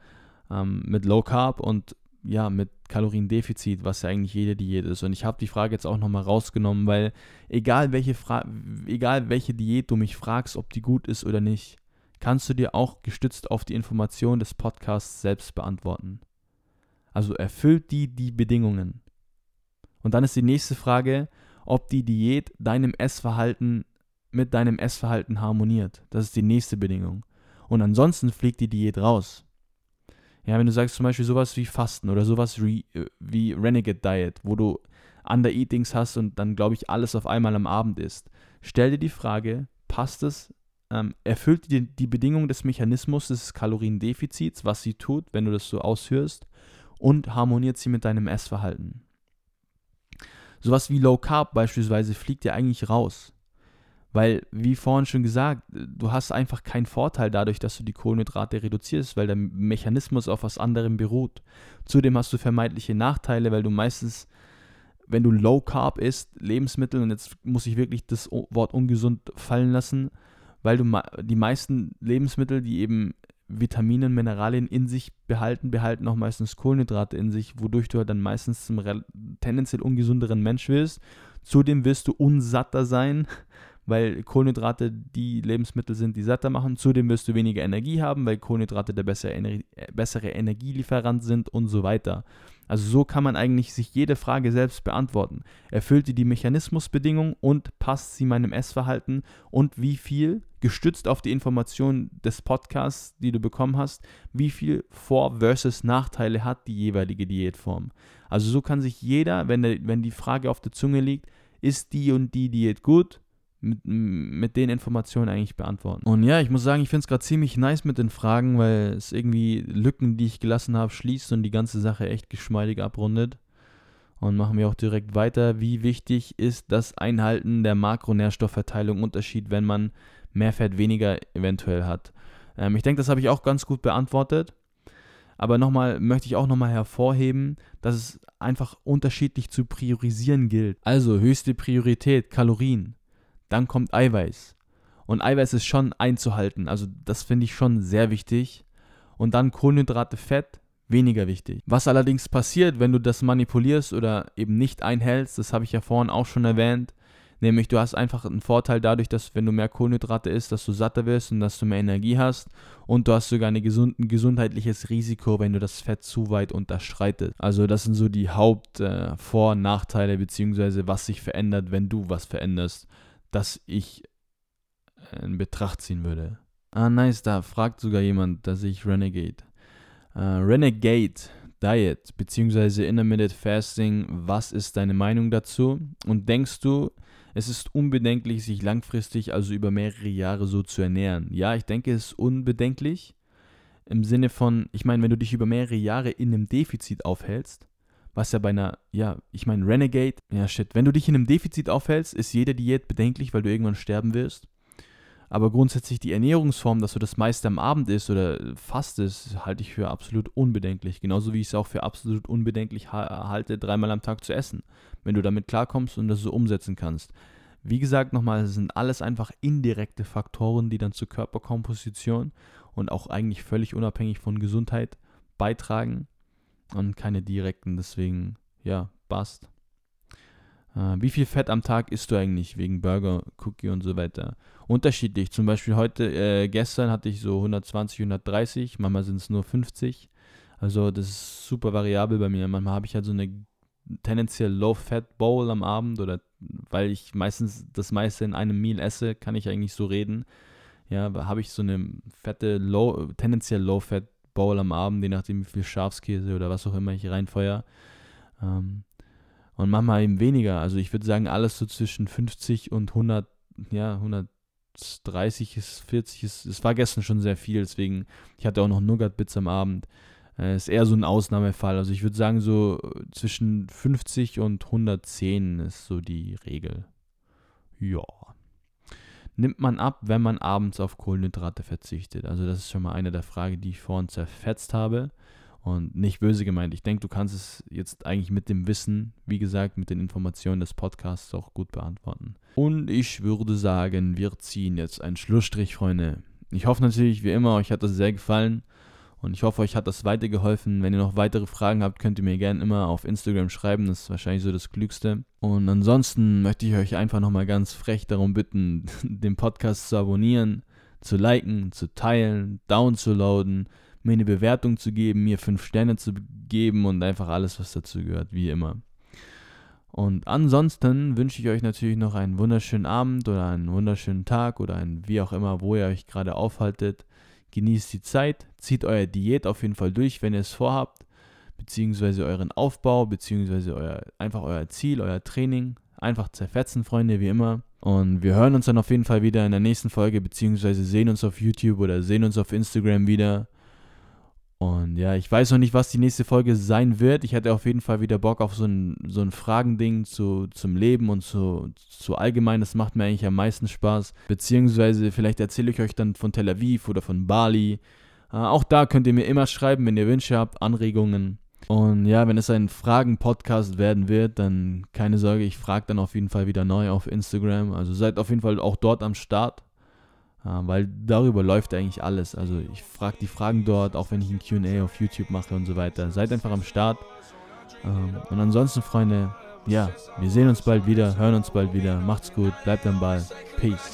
Ähm, mit Low Carb und ja, mit Kaloriendefizit, was ja eigentlich jede Diät ist. Und ich habe die Frage jetzt auch nochmal rausgenommen, weil egal welche, egal welche Diät du mich fragst, ob die gut ist oder nicht, kannst du dir auch gestützt auf die Information des Podcasts selbst beantworten. Also erfüllt die die Bedingungen. Und dann ist die nächste Frage, ob die Diät deinem Essverhalten mit deinem Essverhalten harmoniert. Das ist die nächste Bedingung. Und ansonsten fliegt die Diät raus. Ja, wenn du sagst zum Beispiel sowas wie Fasten oder sowas wie, äh, wie Renegade Diet, wo du Under-Eatings hast und dann, glaube ich, alles auf einmal am Abend isst. Stell dir die Frage, passt es, ähm, erfüllt die, die Bedingung des Mechanismus des Kaloriendefizits, was sie tut, wenn du das so ausführst, und harmoniert sie mit deinem Essverhalten? Sowas wie Low Carb beispielsweise fliegt ja eigentlich raus. Weil, wie vorhin schon gesagt, du hast einfach keinen Vorteil dadurch, dass du die Kohlenhydrate reduzierst, weil der Mechanismus auf was anderem beruht. Zudem hast du vermeintliche Nachteile, weil du meistens, wenn du Low Carb isst, Lebensmittel, und jetzt muss ich wirklich das Wort ungesund fallen lassen, weil du die meisten Lebensmittel, die eben Vitamine und Mineralien in sich behalten, behalten auch meistens Kohlenhydrate in sich, wodurch du dann meistens zum tendenziell ungesünderen Mensch wirst. Zudem wirst du unsatter sein, weil Kohlenhydrate die Lebensmittel sind, die satter machen. Zudem wirst du weniger Energie haben, weil Kohlenhydrate der bessere, Ener bessere Energielieferant sind und so weiter. Also so kann man eigentlich sich jede Frage selbst beantworten. Erfüllt die die Mechanismusbedingung und passt sie meinem Essverhalten und wie viel, gestützt auf die Informationen des Podcasts, die du bekommen hast, wie viel Vor- versus Nachteile hat die jeweilige Diätform. Also so kann sich jeder, wenn, der, wenn die Frage auf der Zunge liegt, ist die und die Diät gut, mit, mit den Informationen eigentlich beantworten. Und ja, ich muss sagen, ich finde es gerade ziemlich nice mit den Fragen, weil es irgendwie Lücken, die ich gelassen habe, schließt und die ganze Sache echt geschmeidig abrundet. Und machen wir auch direkt weiter. Wie wichtig ist das Einhalten der Makronährstoffverteilung Unterschied, wenn man mehr Fett weniger eventuell hat? Ähm, ich denke, das habe ich auch ganz gut beantwortet. Aber nochmal möchte ich auch nochmal hervorheben, dass es einfach unterschiedlich zu priorisieren gilt. Also höchste Priorität Kalorien, dann kommt Eiweiß. Und Eiweiß ist schon einzuhalten. Also das finde ich schon sehr wichtig. Und dann Kohlenhydrate, Fett, weniger wichtig. Was allerdings passiert, wenn du das manipulierst oder eben nicht einhältst, das habe ich ja vorhin auch schon erwähnt, nämlich du hast einfach einen Vorteil dadurch, dass wenn du mehr Kohlenhydrate isst, dass du satter wirst und dass du mehr Energie hast und du hast sogar ein gesund, gesundheitliches Risiko, wenn du das Fett zu weit unterschreitest. Also das sind so die Hauptvor- äh, und Nachteile beziehungsweise was sich verändert, wenn du was veränderst, dass ich in Betracht ziehen würde. Ah, nice, da fragt sogar jemand, dass ich Renegade. Uh, Renegade Diet bzw. Intermittent Fasting, was ist deine Meinung dazu? Und denkst du, es ist unbedenklich, sich langfristig, also über mehrere Jahre so zu ernähren? Ja, ich denke, es ist unbedenklich. Im Sinne von, ich meine, wenn du dich über mehrere Jahre in einem Defizit aufhältst, was ja bei einer, ja, ich meine, Renegade, ja, shit, wenn du dich in einem Defizit aufhältst, ist jede Diät bedenklich, weil du irgendwann sterben wirst. Aber grundsätzlich die Ernährungsform, dass du das meiste am Abend isst oder fastest, halte ich für absolut unbedenklich. Genauso wie ich es auch für absolut unbedenklich halte, dreimal am Tag zu essen. Wenn du damit klarkommst und das so umsetzen kannst. Wie gesagt, nochmal, es sind alles einfach indirekte Faktoren, die dann zur Körperkomposition und auch eigentlich völlig unabhängig von Gesundheit beitragen und keine direkten. Deswegen, ja, passt. Äh, wie viel Fett am Tag isst du eigentlich wegen Burger, Cookie und so weiter? Unterschiedlich. Zum Beispiel heute, äh, gestern hatte ich so 120, 130, manchmal sind es nur 50. Also das ist super variabel bei mir. Manchmal habe ich halt so eine tendenziell Low-Fat-Bowl am Abend oder weil ich meistens das meiste in einem Meal esse, kann ich eigentlich so reden. Ja, habe ich so eine fette, low, tendenziell Low-Fat-Bowl am Abend, je nachdem wie viel Schafskäse oder was auch immer ich reinfeuer. Ähm, und manchmal eben weniger. Also ich würde sagen, alles so zwischen 50 und 100, ja, 130 ist 40 ist, es war gestern schon sehr viel, deswegen, ich hatte auch noch Nougat-Bits am Abend. Äh, ist eher so ein Ausnahmefall. Also ich würde sagen, so zwischen 50 und 110 ist so die Regel. Ja. Nimmt man ab, wenn man abends auf Kohlenhydrate verzichtet? Also das ist schon mal eine der Fragen, die ich vorhin zerfetzt habe. Und nicht böse gemeint. Ich denke, du kannst es jetzt eigentlich mit dem Wissen, wie gesagt, mit den Informationen des Podcasts auch gut beantworten. Und ich würde sagen, wir ziehen jetzt einen Schlussstrich, Freunde. Ich hoffe natürlich, wie immer, euch hat das sehr gefallen. Und ich hoffe, euch hat das weitergeholfen. Wenn ihr noch weitere Fragen habt, könnt ihr mir gerne immer auf Instagram schreiben. Das ist wahrscheinlich so das Klügste. Und ansonsten möchte ich euch einfach nochmal ganz frech darum bitten, den Podcast zu abonnieren, zu liken, zu teilen, downzuladen mir eine Bewertung zu geben, mir fünf Sterne zu geben und einfach alles, was dazu gehört, wie immer. Und ansonsten wünsche ich euch natürlich noch einen wunderschönen Abend oder einen wunderschönen Tag oder ein wie auch immer, wo ihr euch gerade aufhaltet. Genießt die Zeit, zieht euer Diät auf jeden Fall durch, wenn ihr es vorhabt, beziehungsweise euren Aufbau, beziehungsweise euer, einfach euer Ziel, euer Training. Einfach zerfetzen, Freunde, wie immer. Und wir hören uns dann auf jeden Fall wieder in der nächsten Folge, beziehungsweise sehen uns auf YouTube oder sehen uns auf Instagram wieder. Und ja, ich weiß noch nicht, was die nächste Folge sein wird. Ich hätte auf jeden Fall wieder Bock auf so ein, so ein Fragending zu, zum Leben und zu, zu allgemein. Das macht mir eigentlich am meisten Spaß. Beziehungsweise vielleicht erzähle ich euch dann von Tel Aviv oder von Bali. Äh, auch da könnt ihr mir immer schreiben, wenn ihr Wünsche habt, Anregungen. Und ja, wenn es ein Fragen-Podcast werden wird, dann keine Sorge, ich frage dann auf jeden Fall wieder neu auf Instagram. Also seid auf jeden Fall auch dort am Start weil darüber läuft eigentlich alles. Also ich frage die Fragen dort, auch wenn ich ein QA auf YouTube mache und so weiter. Seid einfach am Start. Ähm, und ansonsten, Freunde, ja, wir sehen uns bald wieder, hören uns bald wieder. Macht's gut, bleibt am Ball. Peace.